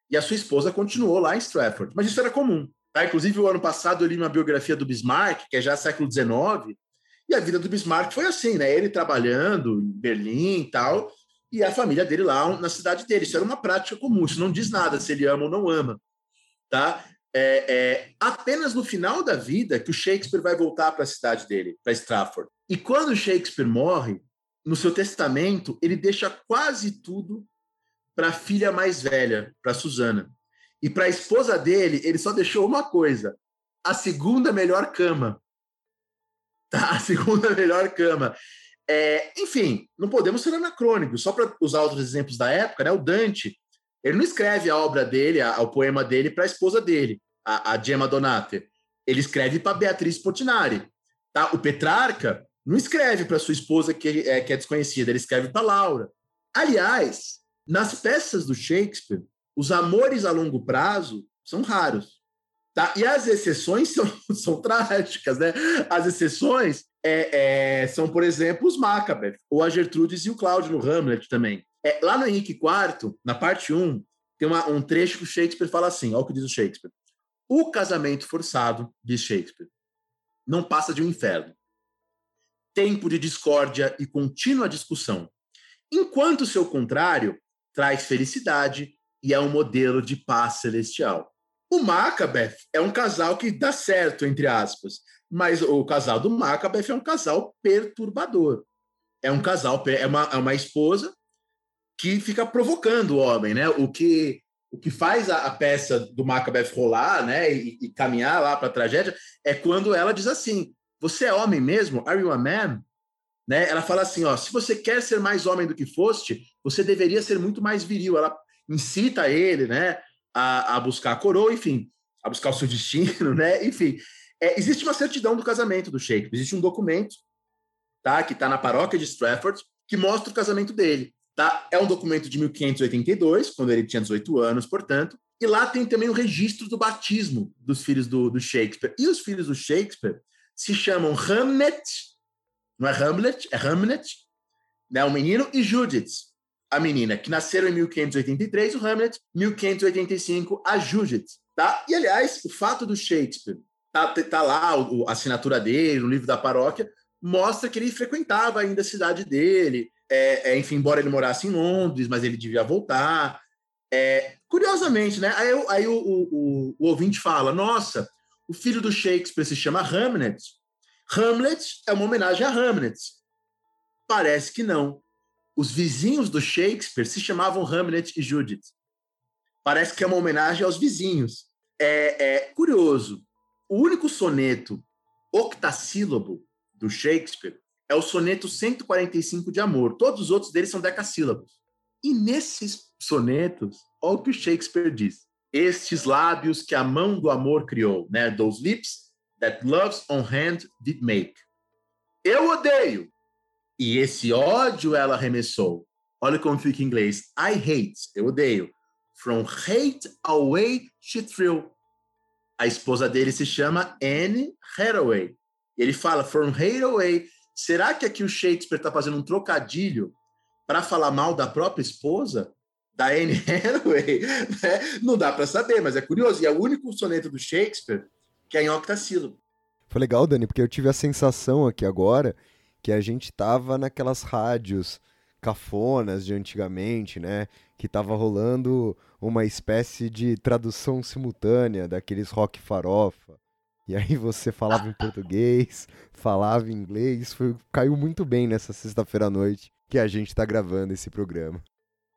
E a sua esposa continuou lá em Stratford. Mas isso era comum. Tá? Inclusive, o ano passado eu li uma biografia do Bismarck, que é já século XIX, e a vida do Bismarck foi assim, né? Ele trabalhando em Berlim e tal, e a família dele lá na cidade dele. Isso era uma prática comum, isso não diz nada se ele ama ou não ama. Tá? É, é, apenas no final da vida que o Shakespeare vai voltar para a cidade dele, para Stratford. E quando Shakespeare morre, no seu testamento, ele deixa quase tudo para a filha mais velha, para Susana. E para a esposa dele, ele só deixou uma coisa: a segunda melhor cama. Tá? A segunda melhor cama. É, enfim, não podemos ser anacrônicos. Só para usar outros exemplos da época, né? o Dante, ele não escreve a obra dele, a, o poema dele, para a esposa dele, a, a Gemma Donati. Ele escreve para Beatriz Portinari. Tá? O Petrarca não escreve para sua esposa que é, que é desconhecida, ele escreve para Laura. Aliás, nas peças do Shakespeare, os amores a longo prazo são raros. Tá? E as exceções são, são trágicas, né? As exceções é, é, são, por exemplo, os Macbeth, ou a Gertrudes e o Cláudio no Hamlet também. É, lá no Henrique IV, na parte 1, tem uma, um trecho que o Shakespeare fala assim, olha o que diz o Shakespeare. O casamento forçado, diz Shakespeare, não passa de um inferno. Tempo de discórdia e contínua discussão. Enquanto seu contrário traz felicidade e é um modelo de paz celestial. O Macbeth é um casal que dá certo, entre aspas, mas o casal do Macbeth é um casal perturbador. É um casal, é uma, é uma esposa que fica provocando o homem, né? O que, o que faz a, a peça do Macbeth rolar, né, e, e caminhar lá para a tragédia é quando ela diz assim: "Você é homem mesmo? Are you a man?" Né? Ela fala assim, ó, se você quer ser mais homem do que foste, você deveria ser muito mais viril. Ela incita ele, né, a, a buscar a coroa, enfim, a buscar o seu destino, né? Enfim, é, existe uma certidão do casamento do Shakespeare, existe um documento, tá, que está na paróquia de Stratford, que mostra o casamento dele, tá? É um documento de 1582, quando ele tinha 18 anos, portanto, e lá tem também o registro do batismo dos filhos do, do Shakespeare. E os filhos do Shakespeare se chamam Hamlet, não é Hamlet, é Hamlet, né, o menino, e Judith, a menina, que nasceram em 1583, o Hamlet, 1585, a Judith, tá? E, aliás, o fato do Shakespeare tá, tá lá, a assinatura dele, no livro da paróquia, mostra que ele frequentava ainda a cidade dele, é, é, enfim, embora ele morasse em Londres, mas ele devia voltar. É, curiosamente, né? Aí, aí o, o, o, ouvinte fala: nossa, o filho do Shakespeare se chama Hamlet. Hamlet é uma homenagem a Hamlet. Parece que não. Os vizinhos do Shakespeare se chamavam Hamlet e Judith. Parece que é uma homenagem aos vizinhos. É, é curioso. O único soneto octassílabo do Shakespeare é o soneto 145 de amor. Todos os outros deles são decassílabos. E nesses sonetos, olha o que o Shakespeare diz. Estes lábios que a mão do amor criou, né? Those lips that love's own hand did make. Eu odeio, e esse ódio ela arremessou. Olha como fica em inglês. I hate, eu odeio. From hate away she threw. A esposa dele se chama Anne Hathaway. Ele fala from hate away. Será que aqui o Shakespeare está fazendo um trocadilho para falar mal da própria esposa? Da Anne Hathaway? Né? Não dá para saber, mas é curioso. E é o único soneto do Shakespeare que é em octassílabo. Foi legal, Dani, porque eu tive a sensação aqui agora que a gente tava naquelas rádios cafonas de antigamente, né? Que tava rolando uma espécie de tradução simultânea daqueles rock farofa. E aí você falava em português, falava em inglês, foi, caiu muito bem nessa sexta-feira à noite que a gente está gravando esse programa.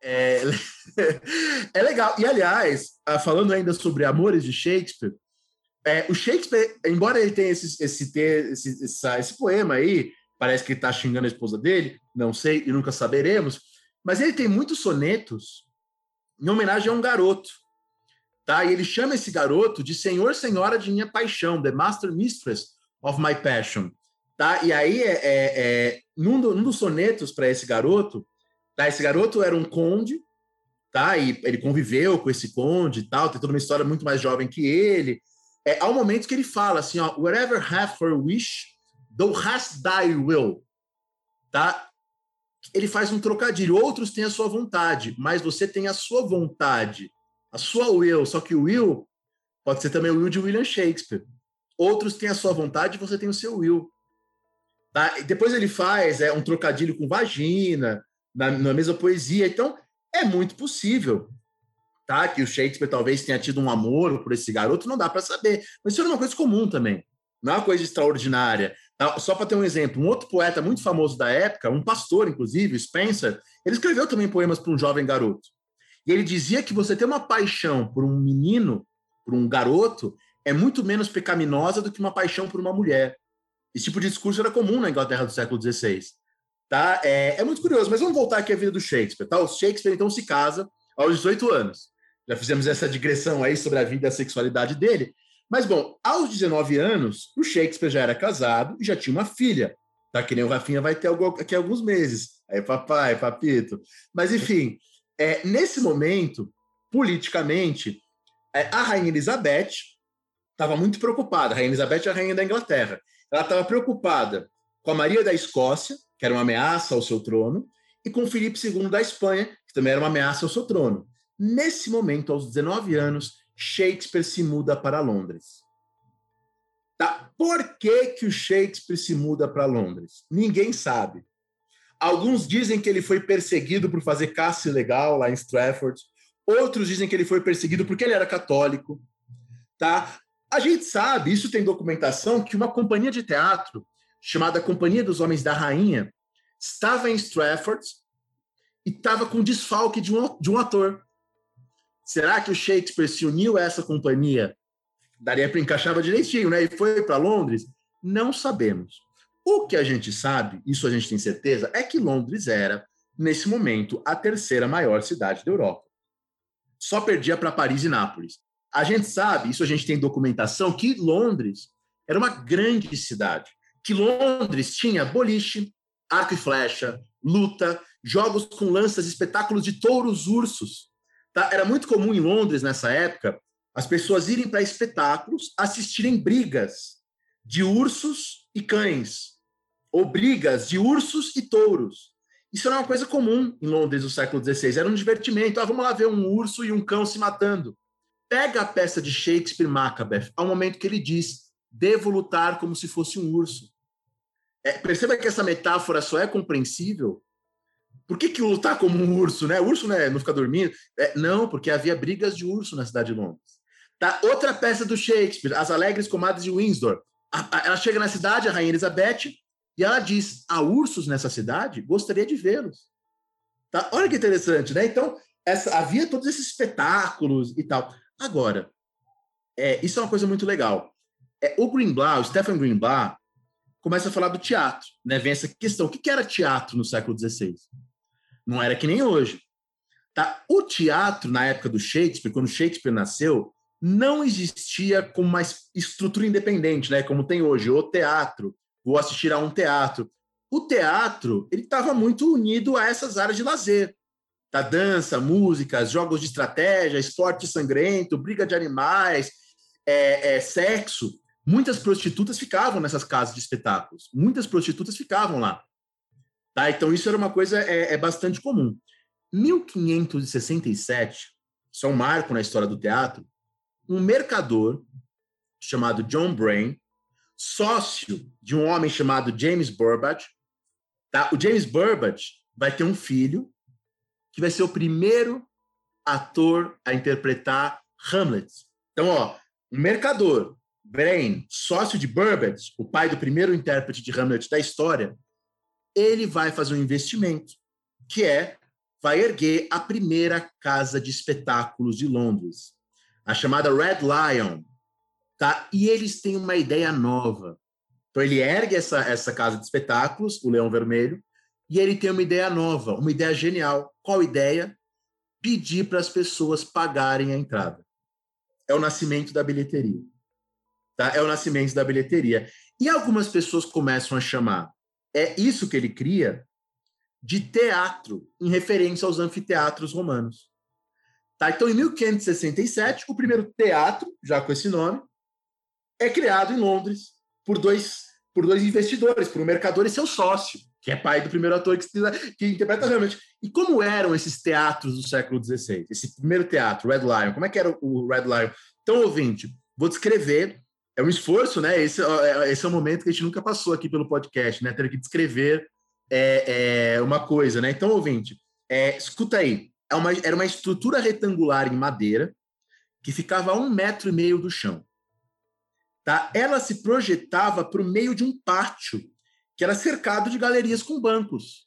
É, é legal. E, aliás, ah, falando ainda sobre Amores de Shakespeare, é, o Shakespeare, embora ele tenha esse, esse, esse, esse, esse poema aí, parece que ele está xingando a esposa dele, não sei e nunca saberemos, mas ele tem muitos sonetos em homenagem a um garoto, tá? E ele chama esse garoto de Senhor, Senhora de minha paixão, the Master Mistress of my passion, tá? E aí é, é, é num, do, num dos sonetos para esse garoto, tá? Esse garoto era um conde, tá? E ele conviveu com esse conde e tal, tem toda uma história muito mais jovem que ele. É, há um momento que ele fala assim, ó, whatever hath for wish, thou hast thy will, tá? Ele faz um trocadilho. Outros têm a sua vontade, mas você tem a sua vontade, a sua will. Só que o will pode ser também o will de William Shakespeare. Outros têm a sua vontade, você tem o seu will. Tá? E depois ele faz é, um trocadilho com vagina, na, na mesma poesia. Então, é muito possível tá? que o Shakespeare talvez tenha tido um amor por esse garoto, não dá para saber. Mas isso era uma coisa comum também, não é uma coisa extraordinária. Tá? Só para ter um exemplo, um outro poeta muito famoso da época, um pastor, inclusive, Spencer, ele escreveu também poemas para um jovem garoto. E ele dizia que você ter uma paixão por um menino, por um garoto, é muito menos pecaminosa do que uma paixão por uma mulher. Esse tipo de discurso era comum na Inglaterra do século XVI. Tá? É, é muito curioso, mas vamos voltar aqui à vida do Shakespeare. Tá? O Shakespeare, então, se casa aos 18 anos. Já fizemos essa digressão aí sobre a vida e a sexualidade dele. Mas, bom, aos 19 anos, o Shakespeare já era casado e já tinha uma filha. Tá? Que nem o Rafinha vai ter aqui alguns meses. Aí, papai, papito. Mas, enfim, é, nesse momento, politicamente, é, a Rainha Elizabeth estava muito preocupada. A Rainha Elizabeth é a Rainha da Inglaterra. Ela estava preocupada com a Maria da Escócia, que era uma ameaça ao seu trono, e com Filipe II da Espanha, que também era uma ameaça ao seu trono. Nesse momento, aos 19 anos, Shakespeare se muda para Londres. Tá? Por que, que o Shakespeare se muda para Londres? Ninguém sabe. Alguns dizem que ele foi perseguido por fazer caça ilegal lá em Stratford. Outros dizem que ele foi perseguido porque ele era católico. Tá? A gente sabe, isso tem documentação, que uma companhia de teatro chamada Companhia dos Homens da Rainha estava em Stratford e estava com desfalque de um, de um ator. Será que o Shakespeare se uniu a essa companhia? Daria para encaixar direitinho, né? E foi para Londres? Não sabemos. O que a gente sabe, isso a gente tem certeza, é que Londres era, nesse momento, a terceira maior cidade da Europa. Só perdia para Paris e Nápoles. A gente sabe, isso a gente tem documentação, que Londres era uma grande cidade. Que Londres tinha boliche, arco e flecha, luta, jogos com lanças, espetáculos de touros ursos. Tá? Era muito comum em Londres, nessa época, as pessoas irem para espetáculos, assistirem brigas de ursos e cães, ou brigas de ursos e touros. Isso era uma coisa comum em Londres do século XVI, era um divertimento. Ah, vamos lá ver um urso e um cão se matando. Pega a peça de Shakespeare Macbeth, ao momento que ele diz: devo lutar como se fosse um urso. É, perceba que essa metáfora só é compreensível. Por que, que lutar como um urso, né? O urso né, não fica dormindo. É, não, porque havia brigas de urso na cidade de Londres. Tá? Outra peça do Shakespeare, As Alegres Comadres de Windsor. A, a, ela chega na cidade, a Rainha Elizabeth, e ela diz: há ursos nessa cidade? Gostaria de vê-los. Tá? Olha que interessante, né? Então, essa, havia todos esses espetáculos e tal. Agora, é, isso é uma coisa muito legal. É, o Greenblatt, o Stephen Greenblatt, começa a falar do teatro, né? Vem essa questão. O que era teatro no século XVI? Não era que nem hoje. Tá? O teatro, na época do Shakespeare, quando Shakespeare nasceu, não existia como uma estrutura independente, né? Como tem hoje, o teatro, ou assistir a um teatro. O teatro, ele estava muito unido a essas áreas de lazer da dança, músicas, jogos de estratégia, esporte sangrento, briga de animais, é, é, sexo. Muitas prostitutas ficavam nessas casas de espetáculos. Muitas prostitutas ficavam lá. Tá? Então, isso era uma coisa é, é bastante comum. 1567, isso é um marco na história do teatro, um mercador chamado John Brain, sócio de um homem chamado James Burbage, tá? o James Burbage vai ter um filho que vai ser o primeiro ator a interpretar Hamlet. Então, ó, um mercador, Brain, sócio de Burbage, o pai do primeiro intérprete de Hamlet da história, ele vai fazer um investimento, que é vai erguer a primeira casa de espetáculos de Londres, a chamada Red Lion, tá? E eles têm uma ideia nova. Então ele ergue essa essa casa de espetáculos, o Leão Vermelho, e ele tem uma ideia nova, uma ideia genial. Qual ideia? Pedir para as pessoas pagarem a entrada. é o nascimento da bilheteria. Tá? É o nascimento da bilheteria. E algumas pessoas começam a chamar é isso que ele cria de teatro, em referência aos anfiteatros romanos. Tá? Então, em 1567, o primeiro teatro, já com esse nome, é criado em Londres por dois, por dois investidores, por um mercador e seu sócio, que é pai do primeiro ator que, que interpreta realmente. E como eram esses teatros do século XVI? Esse primeiro teatro, Red Lion, como é que era o Red Lion? Então, ouvinte, vou descrever é um esforço, né? Esse, é, esse é o momento que a gente nunca passou aqui pelo podcast, né? Ter que descrever é, é uma coisa, né? Então, ouvinte, é, escuta aí. É uma, era uma estrutura retangular em madeira que ficava a um metro e meio do chão. Tá? Ela se projetava para o meio de um pátio que era cercado de galerias com bancos,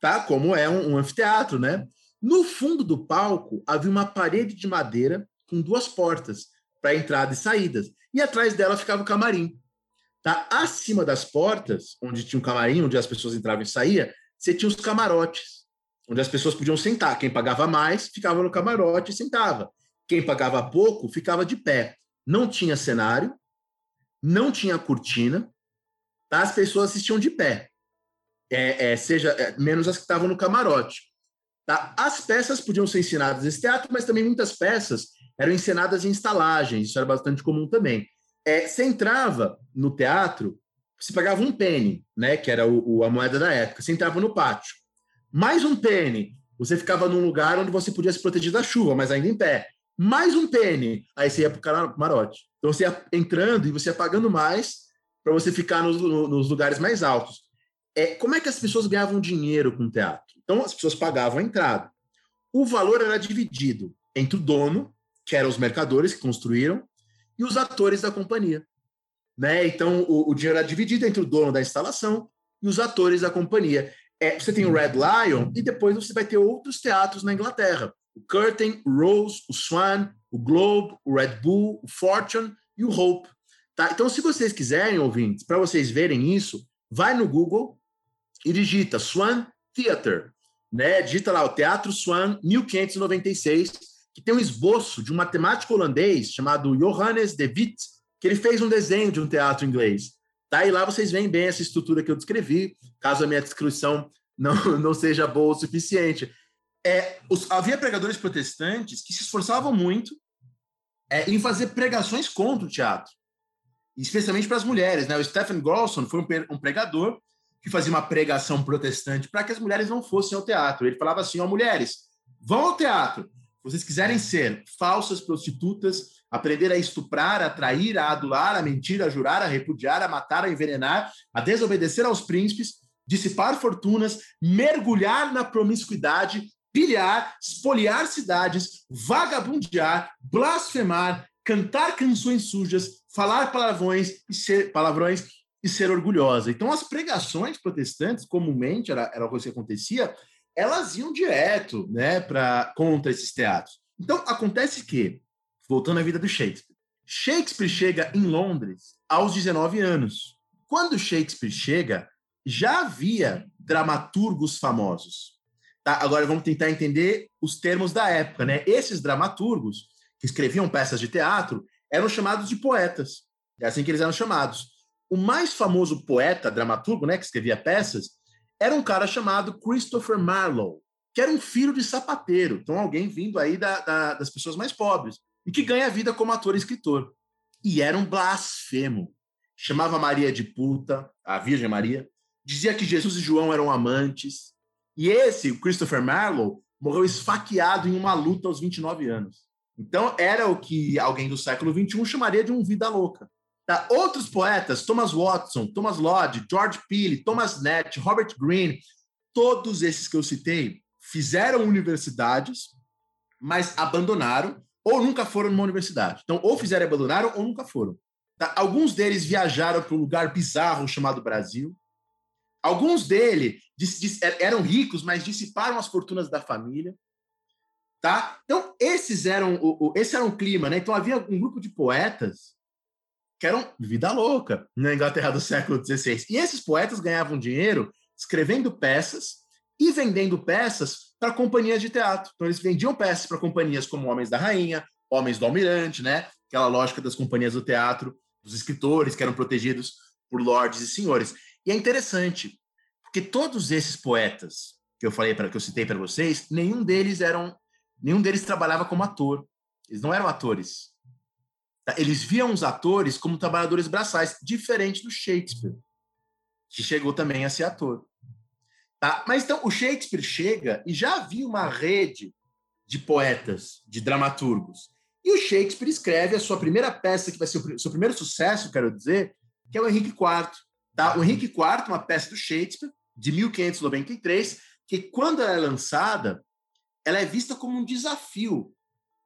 tá? Como é um, um anfiteatro, né? No fundo do palco havia uma parede de madeira com duas portas para entrada e saídas e atrás dela ficava o camarim. Tá? Acima das portas, onde tinha um camarim, onde as pessoas entravam e saíam, você tinha os camarotes, onde as pessoas podiam sentar. Quem pagava mais ficava no camarote e sentava. Quem pagava pouco ficava de pé. Não tinha cenário, não tinha cortina, tá? as pessoas assistiam de pé. É, é, seja é, menos as que estavam no camarote. Tá? As peças podiam ser ensinadas nesse teatro, mas também muitas peças eram encenadas em estalagens, isso era bastante comum também. É, você entrava no teatro, você pagava um penny, né, que era o, o, a moeda da época, você entrava no pátio. Mais um penny, você ficava num lugar onde você podia se proteger da chuva, mas ainda em pé. Mais um penny, aí você ia para o camarote. Então você ia entrando e você ia pagando mais para você ficar nos, nos, lugares mais altos. É, como é que as pessoas ganhavam dinheiro com o teatro? Então as pessoas pagavam a entrada. O valor era dividido entre o dono, que eram os mercadores que construíram, e os atores da companhia. Né? Então, o, o dinheiro era dividido entre o dono da instalação e os atores da companhia. É, você tem o Red Lion e depois você vai ter outros teatros na Inglaterra. O Curtain, o Rose, o Swan, o Globe, o Red Bull, o Fortune e o Hope. Tá? Então, se vocês quiserem, ouvintes, para vocês verem isso, vai no Google e digita Swan Theatre. Né? Digita lá o Teatro Swan 1596 que tem um esboço de um matemático holandês chamado Johannes de Witt, que ele fez um desenho de um teatro inglês. Tá? E lá vocês veem bem essa estrutura que eu descrevi, caso a minha descrição não, não seja boa o suficiente. É, os, havia pregadores protestantes que se esforçavam muito é, em fazer pregações contra o teatro, especialmente para as mulheres. Né? O Stephen Grolson foi um, um pregador que fazia uma pregação protestante para que as mulheres não fossem ao teatro. Ele falava assim: ó, mulheres, vão ao teatro, vocês quiserem ser falsas prostitutas, aprender a estuprar, a trair, a adular, a mentir, a jurar, a repudiar, a matar, a envenenar, a desobedecer aos príncipes, dissipar fortunas, mergulhar na promiscuidade, pilhar, espoliar cidades, vagabundear, blasfemar, cantar canções sujas, falar palavrões e ser palavrões e ser orgulhosa. Então, as pregações protestantes, comumente, era, era coisa que acontecia, elas iam direto né, para contra esses teatros. Então, acontece que, voltando à vida do Shakespeare, Shakespeare chega em Londres aos 19 anos. Quando Shakespeare chega, já havia dramaturgos famosos. Tá? Agora vamos tentar entender os termos da época. Né? Esses dramaturgos, que escreviam peças de teatro, eram chamados de poetas. É assim que eles eram chamados. O mais famoso poeta, dramaturgo, né, que escrevia peças, era um cara chamado Christopher Marlowe, que era um filho de sapateiro, então alguém vindo aí da, da, das pessoas mais pobres, e que ganha vida como ator e escritor. E era um blasfemo. Chamava Maria de puta, a Virgem Maria, dizia que Jesus e João eram amantes. E esse, Christopher Marlowe, morreu esfaqueado em uma luta aos 29 anos. Então, era o que alguém do século XXI chamaria de um vida louca. Tá? Outros poetas, Thomas Watson, Thomas Lodge, George Peele, Thomas Nett, Robert Greene, todos esses que eu citei fizeram universidades, mas abandonaram ou nunca foram numa universidade. Então, ou fizeram e abandonaram ou nunca foram. Tá? Alguns deles viajaram para um lugar bizarro chamado Brasil. Alguns deles eram ricos, mas dissiparam as fortunas da família. Tá? Então, esses eram esse era um clima, né? Então havia um grupo de poetas que eram vida louca na Inglaterra do século XVI. E esses poetas ganhavam dinheiro escrevendo peças e vendendo peças para companhias de teatro. Então, eles vendiam peças para companhias como Homens da Rainha, Homens do Almirante, né? Aquela lógica das companhias do teatro, dos escritores que eram protegidos por lordes e senhores. E é interessante, porque todos esses poetas que eu falei para que eu citei para vocês, nenhum deles eram nenhum deles trabalhava como ator. Eles não eram atores. Tá? Eles viam os atores como trabalhadores braçais, diferente do Shakespeare, que chegou também a ser ator. Tá? Mas então o Shakespeare chega e já havia uma rede de poetas, de dramaturgos. E o Shakespeare escreve a sua primeira peça, que vai ser o seu primeiro sucesso, quero dizer, que é o Henrique IV. Tá? O Henrique IV, uma peça do Shakespeare, de 1593, que quando ela é lançada, ela é vista como um desafio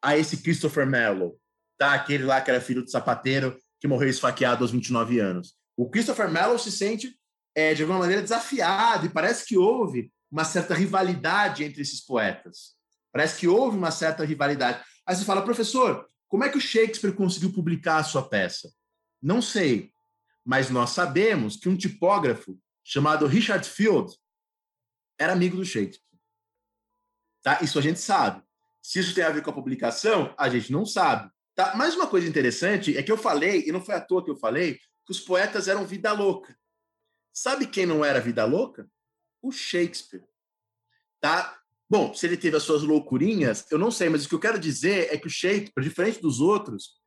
a esse Christopher Marlowe, tá? Aquele lá que era filho do sapateiro que morreu esfaqueado aos 29 anos. O Christopher Marlowe se sente é, de alguma maneira desafiado e parece que houve uma certa rivalidade entre esses poetas. Parece que houve uma certa rivalidade. Aí você fala, professor, como é que o Shakespeare conseguiu publicar a sua peça? Não sei, mas nós sabemos que um tipógrafo chamado Richard Field era amigo do Shakespeare. Tá? Isso a gente sabe. Se isso tem a ver com a publicação, a gente não sabe. Tá? Mas uma coisa interessante é que eu falei, e não foi à toa que eu falei, que os poetas eram vida louca. Sabe quem não era vida louca? O Shakespeare. Tá? Bom, se ele teve as suas loucurinhas, eu não sei, mas o que eu quero dizer é que o Shakespeare, diferente dos outros,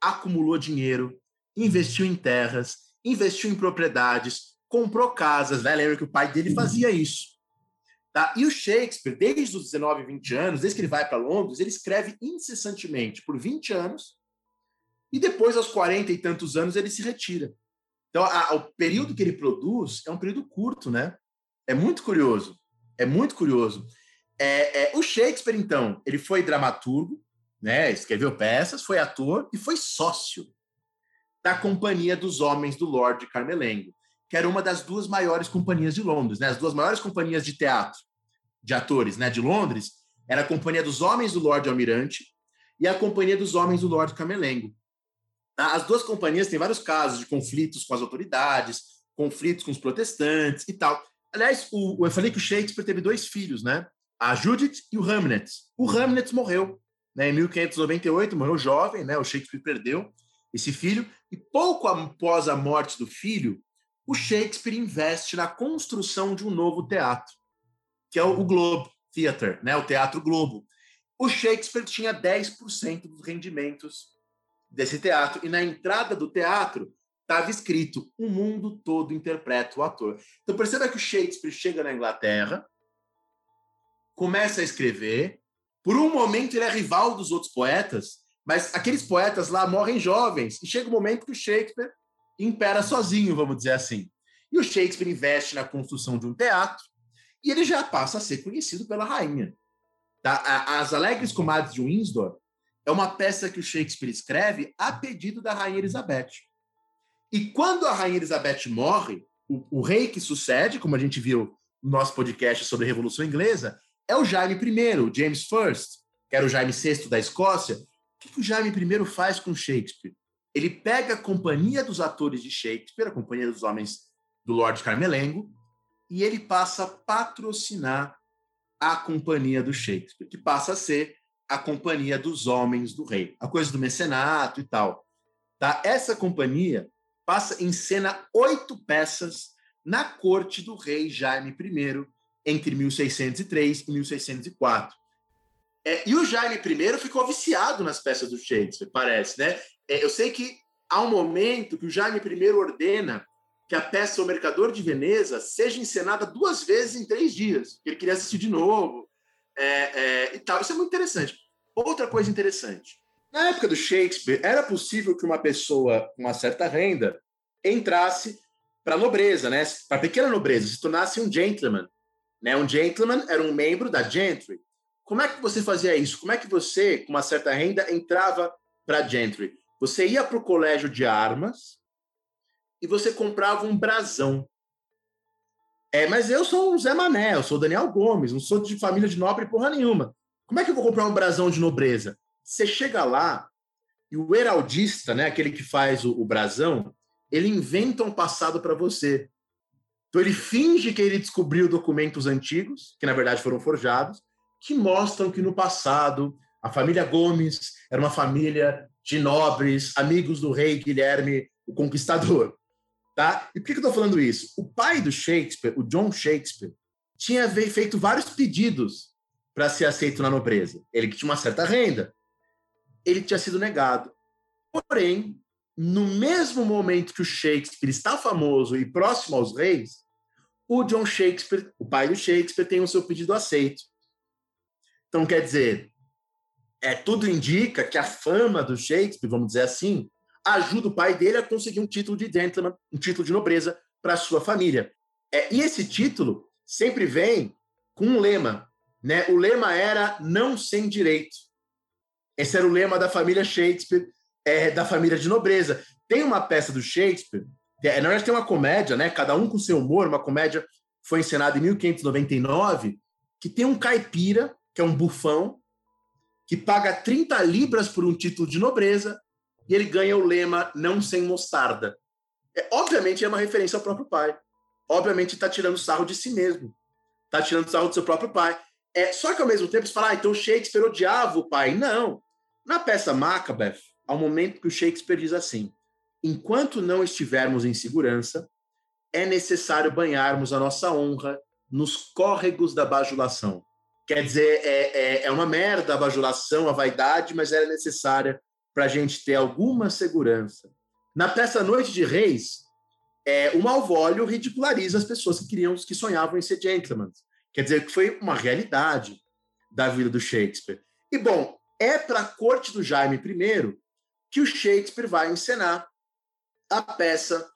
acumulou dinheiro, investiu em terras, investiu em propriedades, comprou casas, né? Lembra que o pai dele fazia isso. Tá? E o Shakespeare, desde os 19, 20 anos, desde que ele vai para Londres, ele escreve incessantemente por 20 anos e depois, aos 40 e tantos anos, ele se retira. Então, a, o período que ele produz é um período curto, né? É muito curioso. É muito curioso. É, é, o Shakespeare, então, ele foi dramaturgo, né? escreveu peças, foi ator e foi sócio da Companhia dos Homens do Lord Carmelengo que era uma das duas maiores companhias de Londres, né? As duas maiores companhias de teatro, de atores, né, de Londres, era a Companhia dos Homens do Lord Almirante e a Companhia dos Homens do Lord Camelengo. Tá? As duas companhias têm vários casos de conflitos com as autoridades, conflitos com os protestantes e tal. Aliás, o, eu falei que o Shakespeare teve dois filhos, né? A Judith e o Hamlet. O Hamlet morreu né, em 1598, morreu jovem, né? O Shakespeare perdeu esse filho e pouco após a morte do filho, o Shakespeare investe na construção de um novo teatro, que é o Globe Theatre, né? o Teatro Globo. O Shakespeare tinha 10% dos rendimentos desse teatro, e na entrada do teatro estava escrito: o mundo todo interpreta o ator. Então perceba que o Shakespeare chega na Inglaterra, começa a escrever, por um momento ele é rival dos outros poetas, mas aqueles poetas lá morrem jovens, e chega o um momento que o Shakespeare impera sozinho, vamos dizer assim. E o Shakespeare investe na construção de um teatro e ele já passa a ser conhecido pela rainha. Tá? As Alegres Comadres de Windsor é uma peça que o Shakespeare escreve a pedido da rainha Elizabeth. E quando a rainha Elizabeth morre, o, o rei que sucede, como a gente viu no nosso podcast sobre a Revolução Inglesa, é o Jaime I, James I, que era o Jaime VI da Escócia. O que, que o Jaime I faz com Shakespeare? ele pega a companhia dos atores de Shakespeare, a companhia dos homens do Lord Carmelengo, e ele passa a patrocinar a companhia do Shakespeare, que passa a ser a companhia dos homens do rei, a coisa do mecenato e tal. Tá? Essa companhia passa em cena oito peças na corte do rei Jaime I, entre 1603 e 1604. É, e o Jaime I ficou viciado nas peças do Shakespeare, parece, né? É, eu sei que há um momento que o Jaime I ordena que a peça O Mercador de Veneza seja encenada duas vezes em três dias, ele queria assistir de novo é, é, e tal. Isso é muito interessante. Outra coisa interessante. Na época do Shakespeare, era possível que uma pessoa com uma certa renda entrasse para a nobreza, né? para a pequena nobreza, se tornasse um gentleman. Né? Um gentleman era um membro da gentry. Como é que você fazia isso? Como é que você, com uma certa renda, entrava para a gentry? Você ia para o colégio de armas e você comprava um brasão. É, mas eu sou o Zé Mané, eu sou o Daniel Gomes, não sou de família de nobre porra nenhuma. Como é que eu vou comprar um brasão de nobreza? Você chega lá e o heraldista, né, aquele que faz o, o brasão, ele inventa um passado para você. Então ele finge que ele descobriu documentos antigos, que na verdade foram forjados, que mostram que no passado A família Gomes era uma família de nobres, amigos do rei Guilherme o Conquistador. Tá? E por que eu estou falando isso? O pai do Shakespeare, o John Shakespeare, tinha feito vários pedidos para ser aceito na nobreza. Ele que tinha uma certa renda. Ele tinha sido negado. Porém, no mesmo momento que o Shakespeare está famoso e próximo aos reis, o John Shakespeare, o pai do Shakespeare, tem o seu pedido aceito. Então, quer dizer, é, tudo indica que a fama do Shakespeare, vamos dizer assim, ajuda o pai dele a conseguir um título de gentleman, um título de nobreza para sua família. É, e esse título sempre vem com um lema. Né? O lema era não sem direito. Esse era o lema da família Shakespeare, é, da família de nobreza. Tem uma peça do Shakespeare, é, na verdade tem uma comédia, né? cada um com seu humor, uma comédia foi encenada em 1599, que tem um caipira, que é um bufão, que paga 30 libras por um título de nobreza e ele ganha o lema não sem mostarda. É, obviamente é uma referência ao próprio pai. Obviamente está tirando sarro de si mesmo. Está tirando sarro do seu próprio pai. É, só que ao mesmo tempo você fala, ah, então Shakespeare odiava o pai. Não. Na peça Macbeth, há um momento que o Shakespeare diz assim: enquanto não estivermos em segurança, é necessário banharmos a nossa honra nos córregos da bajulação. Quer dizer, é, é, é uma merda a bajulação, a vaidade, mas era necessária para a gente ter alguma segurança. Na peça Noite de Reis, é, o Malvolio ridiculariza as pessoas que queriam, que sonhavam em ser gentlemen. Quer dizer, que foi uma realidade da vida do Shakespeare. E, bom, é para a corte do Jaime I que o Shakespeare vai encenar a peça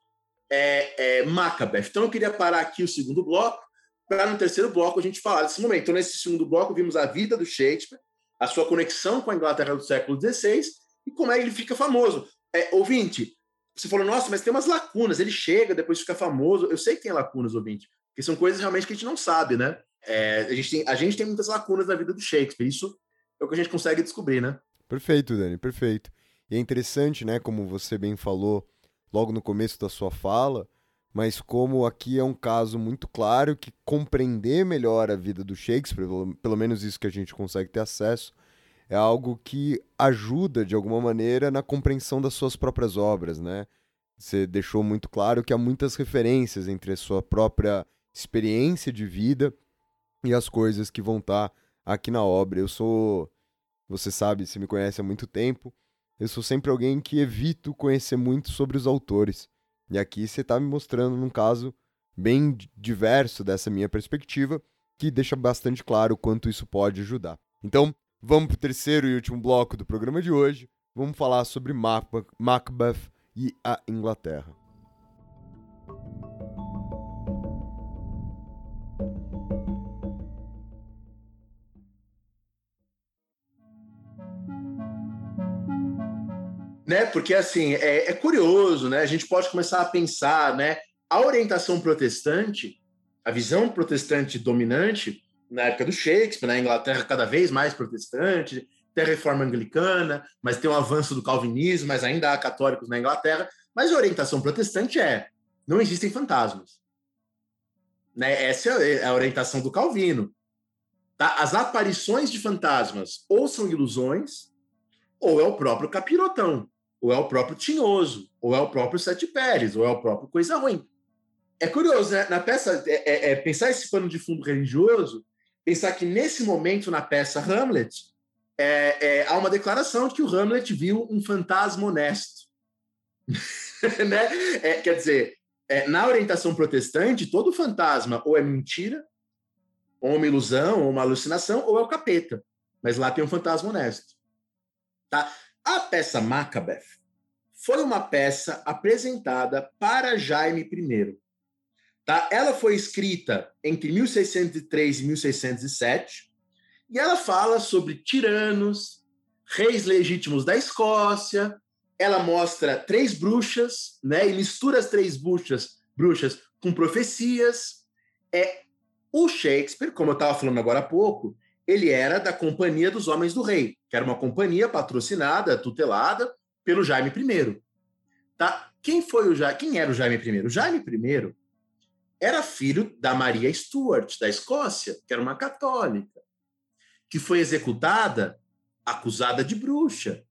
é, é, Macbeth. Então, eu queria parar aqui o segundo bloco para no terceiro bloco a gente falar desse momento. Então, nesse segundo bloco, vimos a vida do Shakespeare, a sua conexão com a Inglaterra do século XVI e como é que ele fica famoso. É, ouvinte, você falou, nossa, mas tem umas lacunas. Ele chega, depois fica famoso. Eu sei que tem lacunas, ouvinte, porque são coisas realmente que a gente não sabe, né? É, a, gente tem, a gente tem muitas lacunas na vida do Shakespeare. Isso é o que a gente consegue descobrir, né? Perfeito, Dani, perfeito. E é interessante, né, como você bem falou logo no começo da sua fala, mas como aqui é um caso muito claro que compreender melhor a vida do Shakespeare, pelo menos isso que a gente consegue ter acesso, é algo que ajuda de alguma maneira na compreensão das suas próprias obras, né? Você deixou muito claro que há muitas referências entre a sua própria experiência de vida e as coisas que vão estar tá aqui na obra. Eu sou, você sabe, se me conhece há muito tempo, eu sou sempre alguém que evito conhecer muito sobre os autores. E aqui você está me mostrando num caso bem diverso dessa minha perspectiva, que deixa bastante claro quanto isso pode ajudar. Então, vamos para o terceiro e último bloco do programa de hoje. Vamos falar sobre Macbeth e a Inglaterra. né? Porque assim é, é, curioso, né? A gente pode começar a pensar, né? A orientação protestante, a visão protestante dominante na época do Shakespeare, na Inglaterra cada vez mais protestante, tem a reforma anglicana, mas tem o um avanço do calvinismo, mas ainda há católicos na Inglaterra. Mas a orientação protestante é: não existem fantasmas. Né? Essa é a orientação do Calvino. Tá? As aparições de fantasmas ou são ilusões, ou é o próprio capirotão ou é o próprio Tinhoso, ou é o próprio Sete Pérez, ou é o próprio Coisa Ruim. É curioso, né? Na peça, é, é, é, pensar esse pano de fundo religioso, pensar que nesse momento na peça Hamlet, é, é há uma declaração de que o Hamlet viu um fantasma honesto. né? É, quer dizer, na orientação protestante, todo fantasma ou é mentira, ou uma ilusão, ou uma alucinação, ou é o capeta. Mas lá tem um fantasma honesto. Tá? A peça Macbeth foi uma peça apresentada para Jaime I. Tá? Ela foi escrita entre 1603 e 1607 e ela fala sobre tiranos, reis legítimos da Escócia. Ela mostra três bruxas, né? E mistura as três bruxas, bruxas com profecias. É o Shakespeare, como eu estava falando agora há pouco, ele era da Companhia dos Homens do Rei, que era uma companhia patrocinada, tutelada pelo Jaime I. Tá? Quem foi o Jaime? Quem era o Jaime I? O Jaime I era filho da Maria Stuart, da Escócia, que era uma católica, que foi executada acusada de bruxa.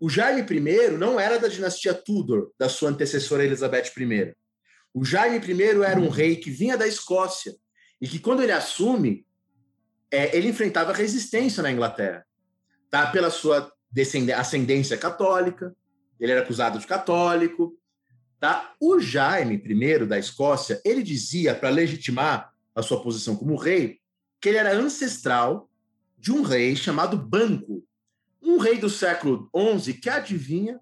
O Jaime I não era da dinastia Tudor, da sua antecessora Elizabeth I. O Jaime I era um rei que vinha da Escócia e que, quando ele assume, é, ele enfrentava resistência na Inglaterra, tá? Pela sua ascendência católica, ele era acusado de católico, tá? O Jaime I da Escócia, ele dizia para legitimar a sua posição como rei que ele era ancestral de um rei chamado Banco, um rei do século XI que adivinha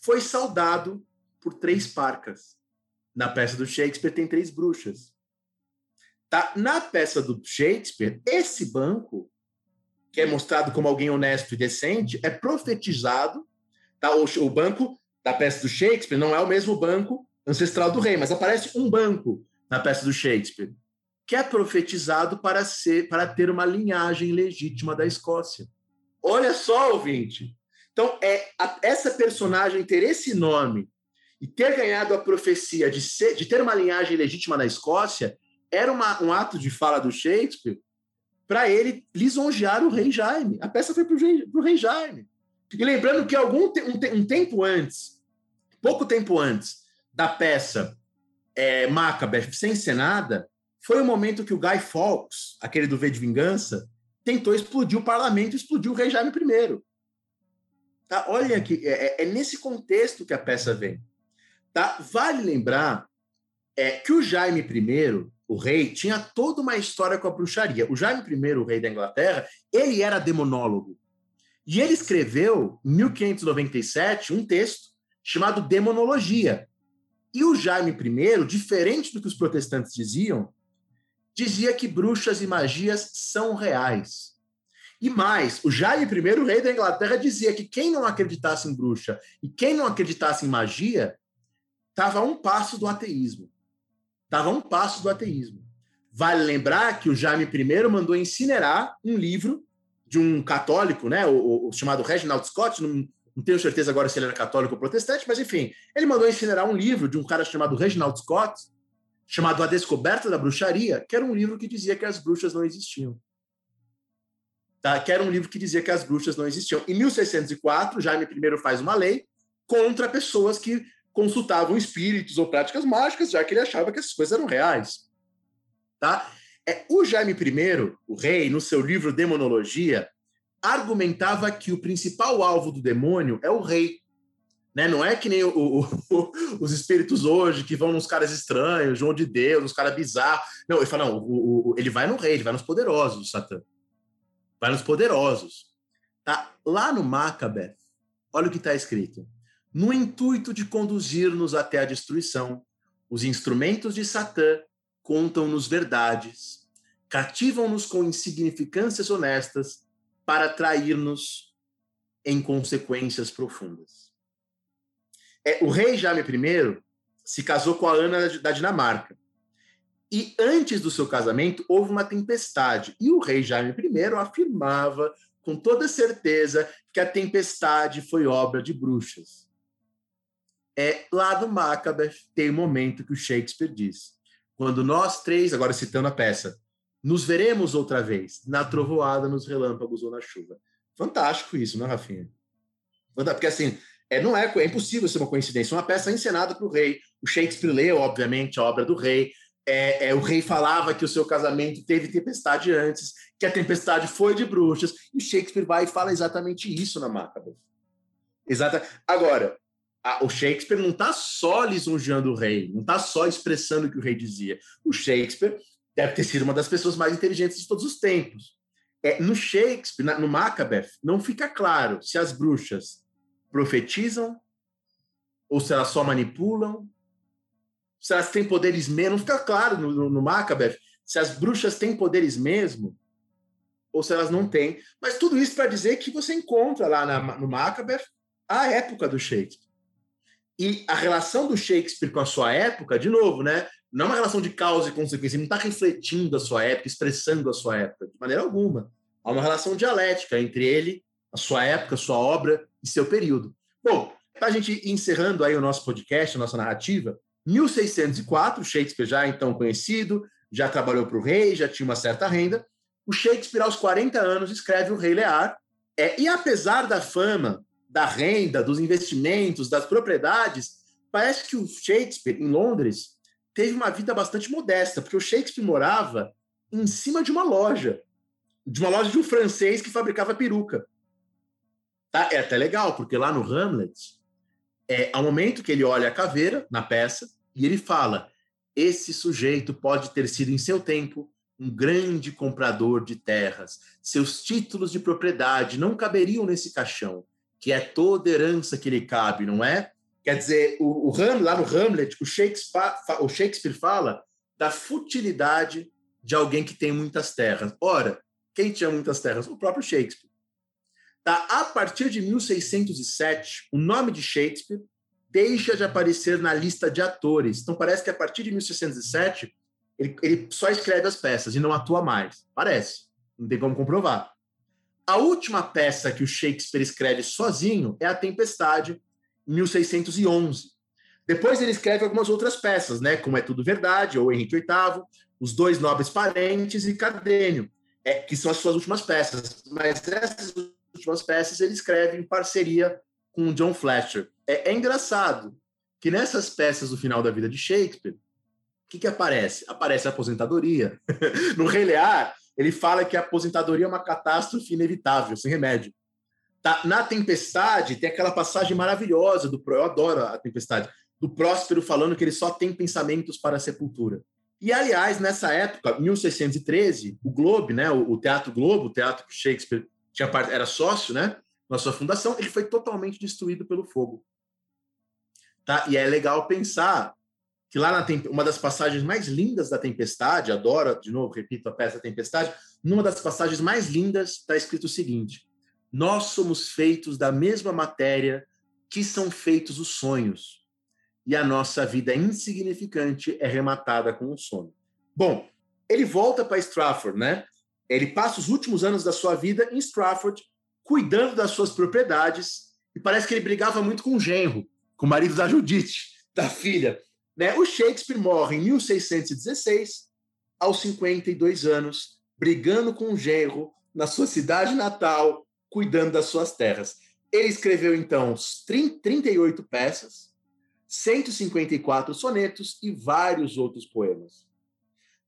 foi saudado por três parcas. Na peça do Shakespeare tem três bruxas. Tá? Na peça do Shakespeare, esse banco, que é mostrado como alguém honesto e decente, é profetizado. Tá? O, o banco da peça do Shakespeare não é o mesmo banco ancestral do rei, mas aparece um banco na peça do Shakespeare, que é profetizado para ser para ter uma linhagem legítima da Escócia. Olha só, ouvinte. Então, é a, essa personagem ter esse nome e ter ganhado a profecia de, ser, de ter uma linhagem legítima na Escócia era uma, um ato de fala do Shakespeare para ele lisonjear o rei Jaime. A peça foi para o rei, rei, Jaime. E lembrando que algum te, um, te, um, tempo antes, pouco tempo antes da peça é, Macbeth ser encenada, foi o momento que o Guy Fawkes, aquele do V de Vingança, tentou explodir o parlamento explodiu o rei Jaime I. Tá? Olha aqui, é, é, nesse contexto que a peça vem. Tá? Vale lembrar é, que o Jaime I o rei, tinha toda uma história com a bruxaria. O Jaime I, o rei da Inglaterra, ele era demonólogo. E ele escreveu, em 1597, um texto chamado Demonologia. E o Jaime I, diferente do que os protestantes diziam, dizia que bruxas e magias são reais. E mais, o Jaime I, o rei da Inglaterra, dizia que quem não acreditasse em bruxa e quem não acreditasse em magia estava a um passo do ateísmo estava a um passo do ateísmo. Vale lembrar que o Jaime I mandou incinerar um livro de um católico, né, o, o chamado Reginald Scott, não, não, tenho certeza agora se ele era católico ou protestante, mas enfim, ele mandou incinerar um livro de um cara chamado Reginald Scott, chamado A Descoberta da Bruxaria, que era um livro que dizia que as bruxas não existiam. Tá? Que era um livro que dizia que as bruxas não existiam. Em 1604, Jaime I faz uma lei contra pessoas que consultavam espíritos ou práticas mágicas, já que ele achava que essas coisas eram reais. Tá? É, o Jaime I, o rei, no seu livro Demonologia, argumentava que o principal alvo do demônio é o rei. Né? Não é que nem o, o, o, os espíritos hoje que vão nos caras estranhos, João de Deus, nos caras bizarros. Não, ele fala, não, ele vai no rei, ele vai nos poderosos, o Satã. Vai nos poderosos. Tá? Lá no Macabeth, olha o que está escrito no intuito de conduzir-nos até a destruição. Os instrumentos de Satã contam-nos verdades, cativam-nos com insignificâncias honestas para atrair-nos em consequências profundas. É, o rei Jaime I se casou com a Ana da Dinamarca. E antes do seu casamento houve uma tempestade. E o rei Jaime I afirmava com toda certeza que a tempestade foi obra de bruxas é lá do Macbeth tem um momento que o Shakespeare diz: quando nós três, agora citando a peça, nos veremos outra vez na trovoada, nos relâmpagos ou na chuva. Fantástico isso, não, é, Rafinha? Porque assim, é, não é, é impossível ser uma coincidência. Uma peça encenada para o rei. O Shakespeare leu, obviamente, a obra do rei. É, é, o rei falava que o seu casamento teve tempestade antes, que a tempestade foi de bruxas, e o Shakespeare vai e fala exatamente isso na Macbeth. Exata. Agora, a, o Shakespeare não está só lisonjeando o rei, não está só expressando o que o rei dizia. O Shakespeare deve ter sido uma das pessoas mais inteligentes de todos os tempos. É, no Shakespeare, na, no Macbeth, não fica claro se as bruxas profetizam ou se elas só manipulam, se elas têm poderes mesmo. Não fica claro no, no, no Macbeth se as bruxas têm poderes mesmo ou se elas não têm. Mas tudo isso para dizer que você encontra lá na, no Macbeth a época do Shakespeare. E a relação do Shakespeare com a sua época, de novo, né? Não é uma relação de causa e consequência, ele não está refletindo a sua época, expressando a sua época, de maneira alguma. Há uma relação dialética entre ele, a sua época, sua obra e seu período. Bom, para a gente encerrando aí o nosso podcast, a nossa narrativa, 1604, Shakespeare já então conhecido, já trabalhou para o rei, já tinha uma certa renda. O Shakespeare, aos 40 anos, escreve o Rei Lear, É, e apesar da fama, da renda, dos investimentos, das propriedades, parece que o Shakespeare, em Londres, teve uma vida bastante modesta, porque o Shakespeare morava em cima de uma loja, de uma loja de um francês que fabricava peruca. Tá? É até legal, porque lá no Hamlet, é ao momento que ele olha a caveira na peça e ele fala: esse sujeito pode ter sido em seu tempo um grande comprador de terras. Seus títulos de propriedade não caberiam nesse caixão, que é toda herança que lhe cabe, não é? Quer dizer, o, o Ham, lá no Hamlet, o Shakespeare, o Shakespeare fala da futilidade de alguém que tem muitas terras. Ora, quem tinha muitas terras? O próprio Shakespeare. Tá? A partir de 1607, o nome de Shakespeare deixa de aparecer na lista de atores. Então parece que a partir de 1607 ele, ele só escreve as peças e não atua mais. Parece. Não tem como comprovar. A última peça que o Shakespeare escreve sozinho é A Tempestade, em 1611. Depois ele escreve algumas outras peças, né, como É Tudo Verdade, ou Henrique VIII, Os Dois Nobres Parentes e Cardênio, é, que são as suas últimas peças. Mas essas últimas peças ele escreve em parceria com o John Fletcher. É, é engraçado que nessas peças do final da vida de Shakespeare, o que, que aparece? Aparece a aposentadoria. no Rei Lear, ele fala que a aposentadoria é uma catástrofe inevitável, sem remédio. Tá? Na Tempestade, tem aquela passagem maravilhosa do eu adoro a Tempestade, do Próspero falando que ele só tem pensamentos para a sepultura. E, aliás, nessa época, 1613, o Globe, né, o, Teatro Globo, o teatro que Shakespeare tinha, era sócio, né, na sua fundação, ele foi totalmente destruído pelo fogo. Tá? E é legal pensar que lá na uma das passagens mais lindas da Tempestade, adoro, de novo, repito a peça Tempestade, numa das passagens mais lindas está escrito o seguinte: Nós somos feitos da mesma matéria que são feitos os sonhos, e a nossa vida insignificante é rematada com o sono. Bom, ele volta para Stratford, né? Ele passa os últimos anos da sua vida em Stratford, cuidando das suas propriedades, e parece que ele brigava muito com o genro, com o marido da Judite, da filha. Né? O Shakespeare morre em 1616, aos 52 anos, brigando com o genro na sua cidade natal, cuidando das suas terras. Ele escreveu, então, 38 peças, 154 sonetos e vários outros poemas.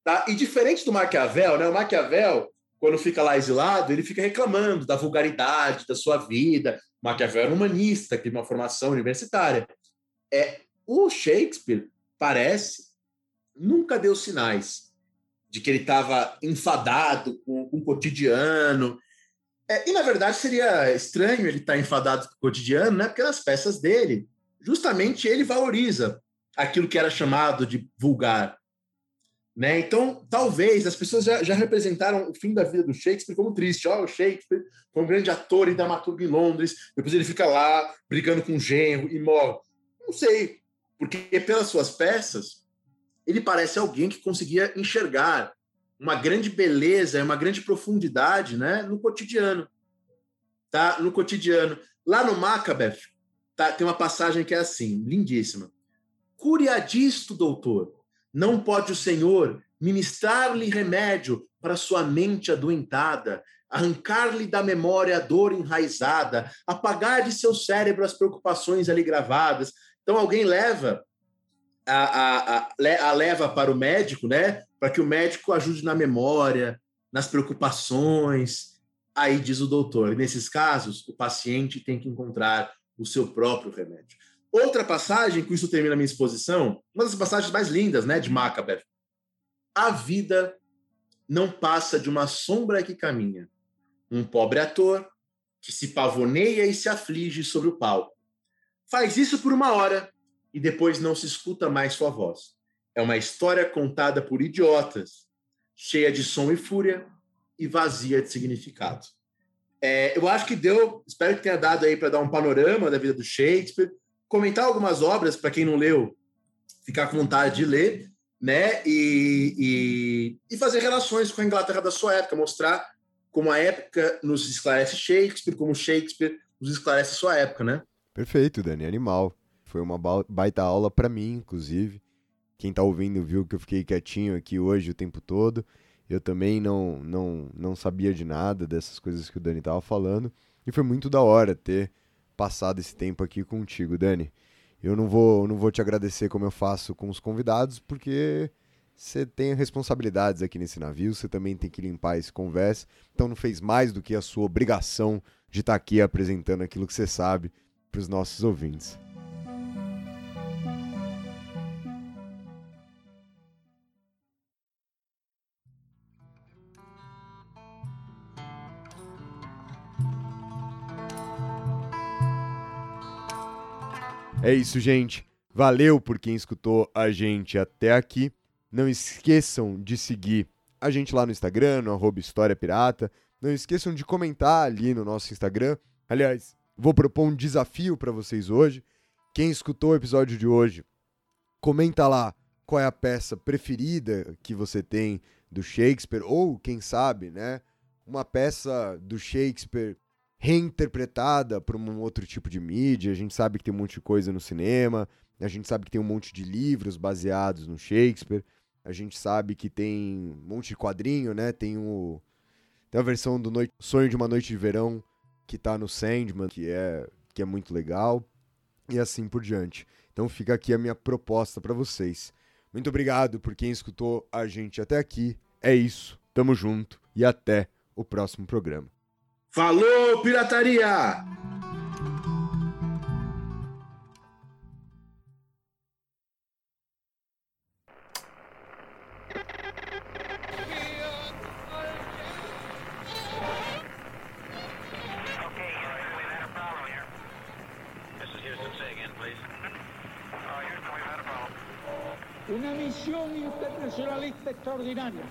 Tá? E diferente do Maquiavel, né? o Maquiavel, quando fica lá exilado, ele fica reclamando da vulgaridade da sua vida. O Maquiavel era humanista, que teve uma formação universitária. É, o Shakespeare parece, nunca deu sinais de que ele estava enfadado com, com, o cotidiano. É, e, na verdade, seria estranho ele estar tá enfadado com o cotidiano, né? porque nas peças dele, justamente ele valoriza aquilo que era chamado de vulgar. Né? Então, talvez as pessoas já, já, representaram o fim da vida do Shakespeare como triste. Oh, o Shakespeare foi um grande ator e dramaturgo em Londres, depois ele fica lá brigando com o genro e morre. Não sei, porque pelas suas peças, ele parece alguém que conseguia enxergar uma grande beleza, uma grande profundidade, né, no cotidiano. Tá? No cotidiano. Lá no Macbeth, tá, tem uma passagem que é assim, lindíssima. Curiadisto, doutor, não pode o Senhor ministrar-lhe remédio para sua mente adoentada, arrancar-lhe da memória a dor enraizada, apagar de seu cérebro as preocupações ali gravadas, então alguém leva a, a, a, leva para o médico, né? Para que o médico ajude na memória, nas preocupações. Aí diz o doutor, nesses casos, o paciente tem que encontrar o seu próprio remédio. Outra passagem, com isso termina a minha exposição, uma das passagens mais lindas, né, de Macbeth. A vida não passa de uma sombra que caminha. Um pobre ator que se pavoneia e se aflige sobre o palco Faz isso por uma hora e depois não se escuta mais sua voz. É uma história contada por idiotas, cheia de som e fúria e vazia de significado. É, eu acho que deu, espero que tenha dado aí para dar um panorama da vida do Shakespeare, comentar algumas obras para quem não leu, ficar com vontade de ler, né? E, e, e fazer relações com a Inglaterra da sua época, mostrar como a época nos esclarece Shakespeare, como Shakespeare nos esclarece sua época, né? Perfeito, Dani, animal. Foi uma baita aula para mim, inclusive. Quem tá ouvindo viu que eu fiquei quietinho aqui hoje o tempo todo. Eu também não, não, não sabia de nada dessas coisas que o Dani tava falando. E foi muito da hora ter passado esse tempo aqui contigo, Dani. Eu não vou, não vou te agradecer como eu faço com os convidados, porque você tem responsabilidades aqui nesse navio, você também tem que limpar esse conversa, então não fez mais do que a sua obrigação de estar aqui apresentando aquilo que você sabe para os nossos ouvintes. É isso, gente. Valeu por quem escutou a gente até aqui. Não esqueçam de seguir a gente lá no Instagram, no arroba História Pirata. Não esqueçam de comentar ali no nosso Instagram. Aliás, vou propor um desafio para vocês hoje. Quem escutou o episódio de hoje, comenta lá qual é a peça preferida que você tem do Shakespeare, ou quem sabe, né? Uma peça do Shakespeare reinterpretada por um outro tipo de mídia. A gente sabe que tem um monte de coisa no cinema, a gente sabe que tem um monte de livros baseados no Shakespeare, a gente sabe que tem um monte de quadrinho, né? Tem o tem a versão do Noite... Sonho de uma Noite de Verão que tá no Sandman, que é que é muito legal e assim por diante. Então fica aqui a minha proposta para vocês. Muito obrigado por quem escutou a gente até aqui. É isso. Tamo junto e até o próximo programa. Falou, pirataria! Okay, Houston, we've had a problem here. This is Houston. Say again, please. Uh, Houston, we've had a problem. Una misión internacionalista extraordinaria.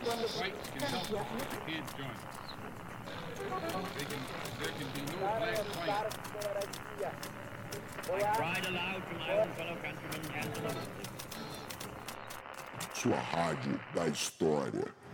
Sua rádio da história.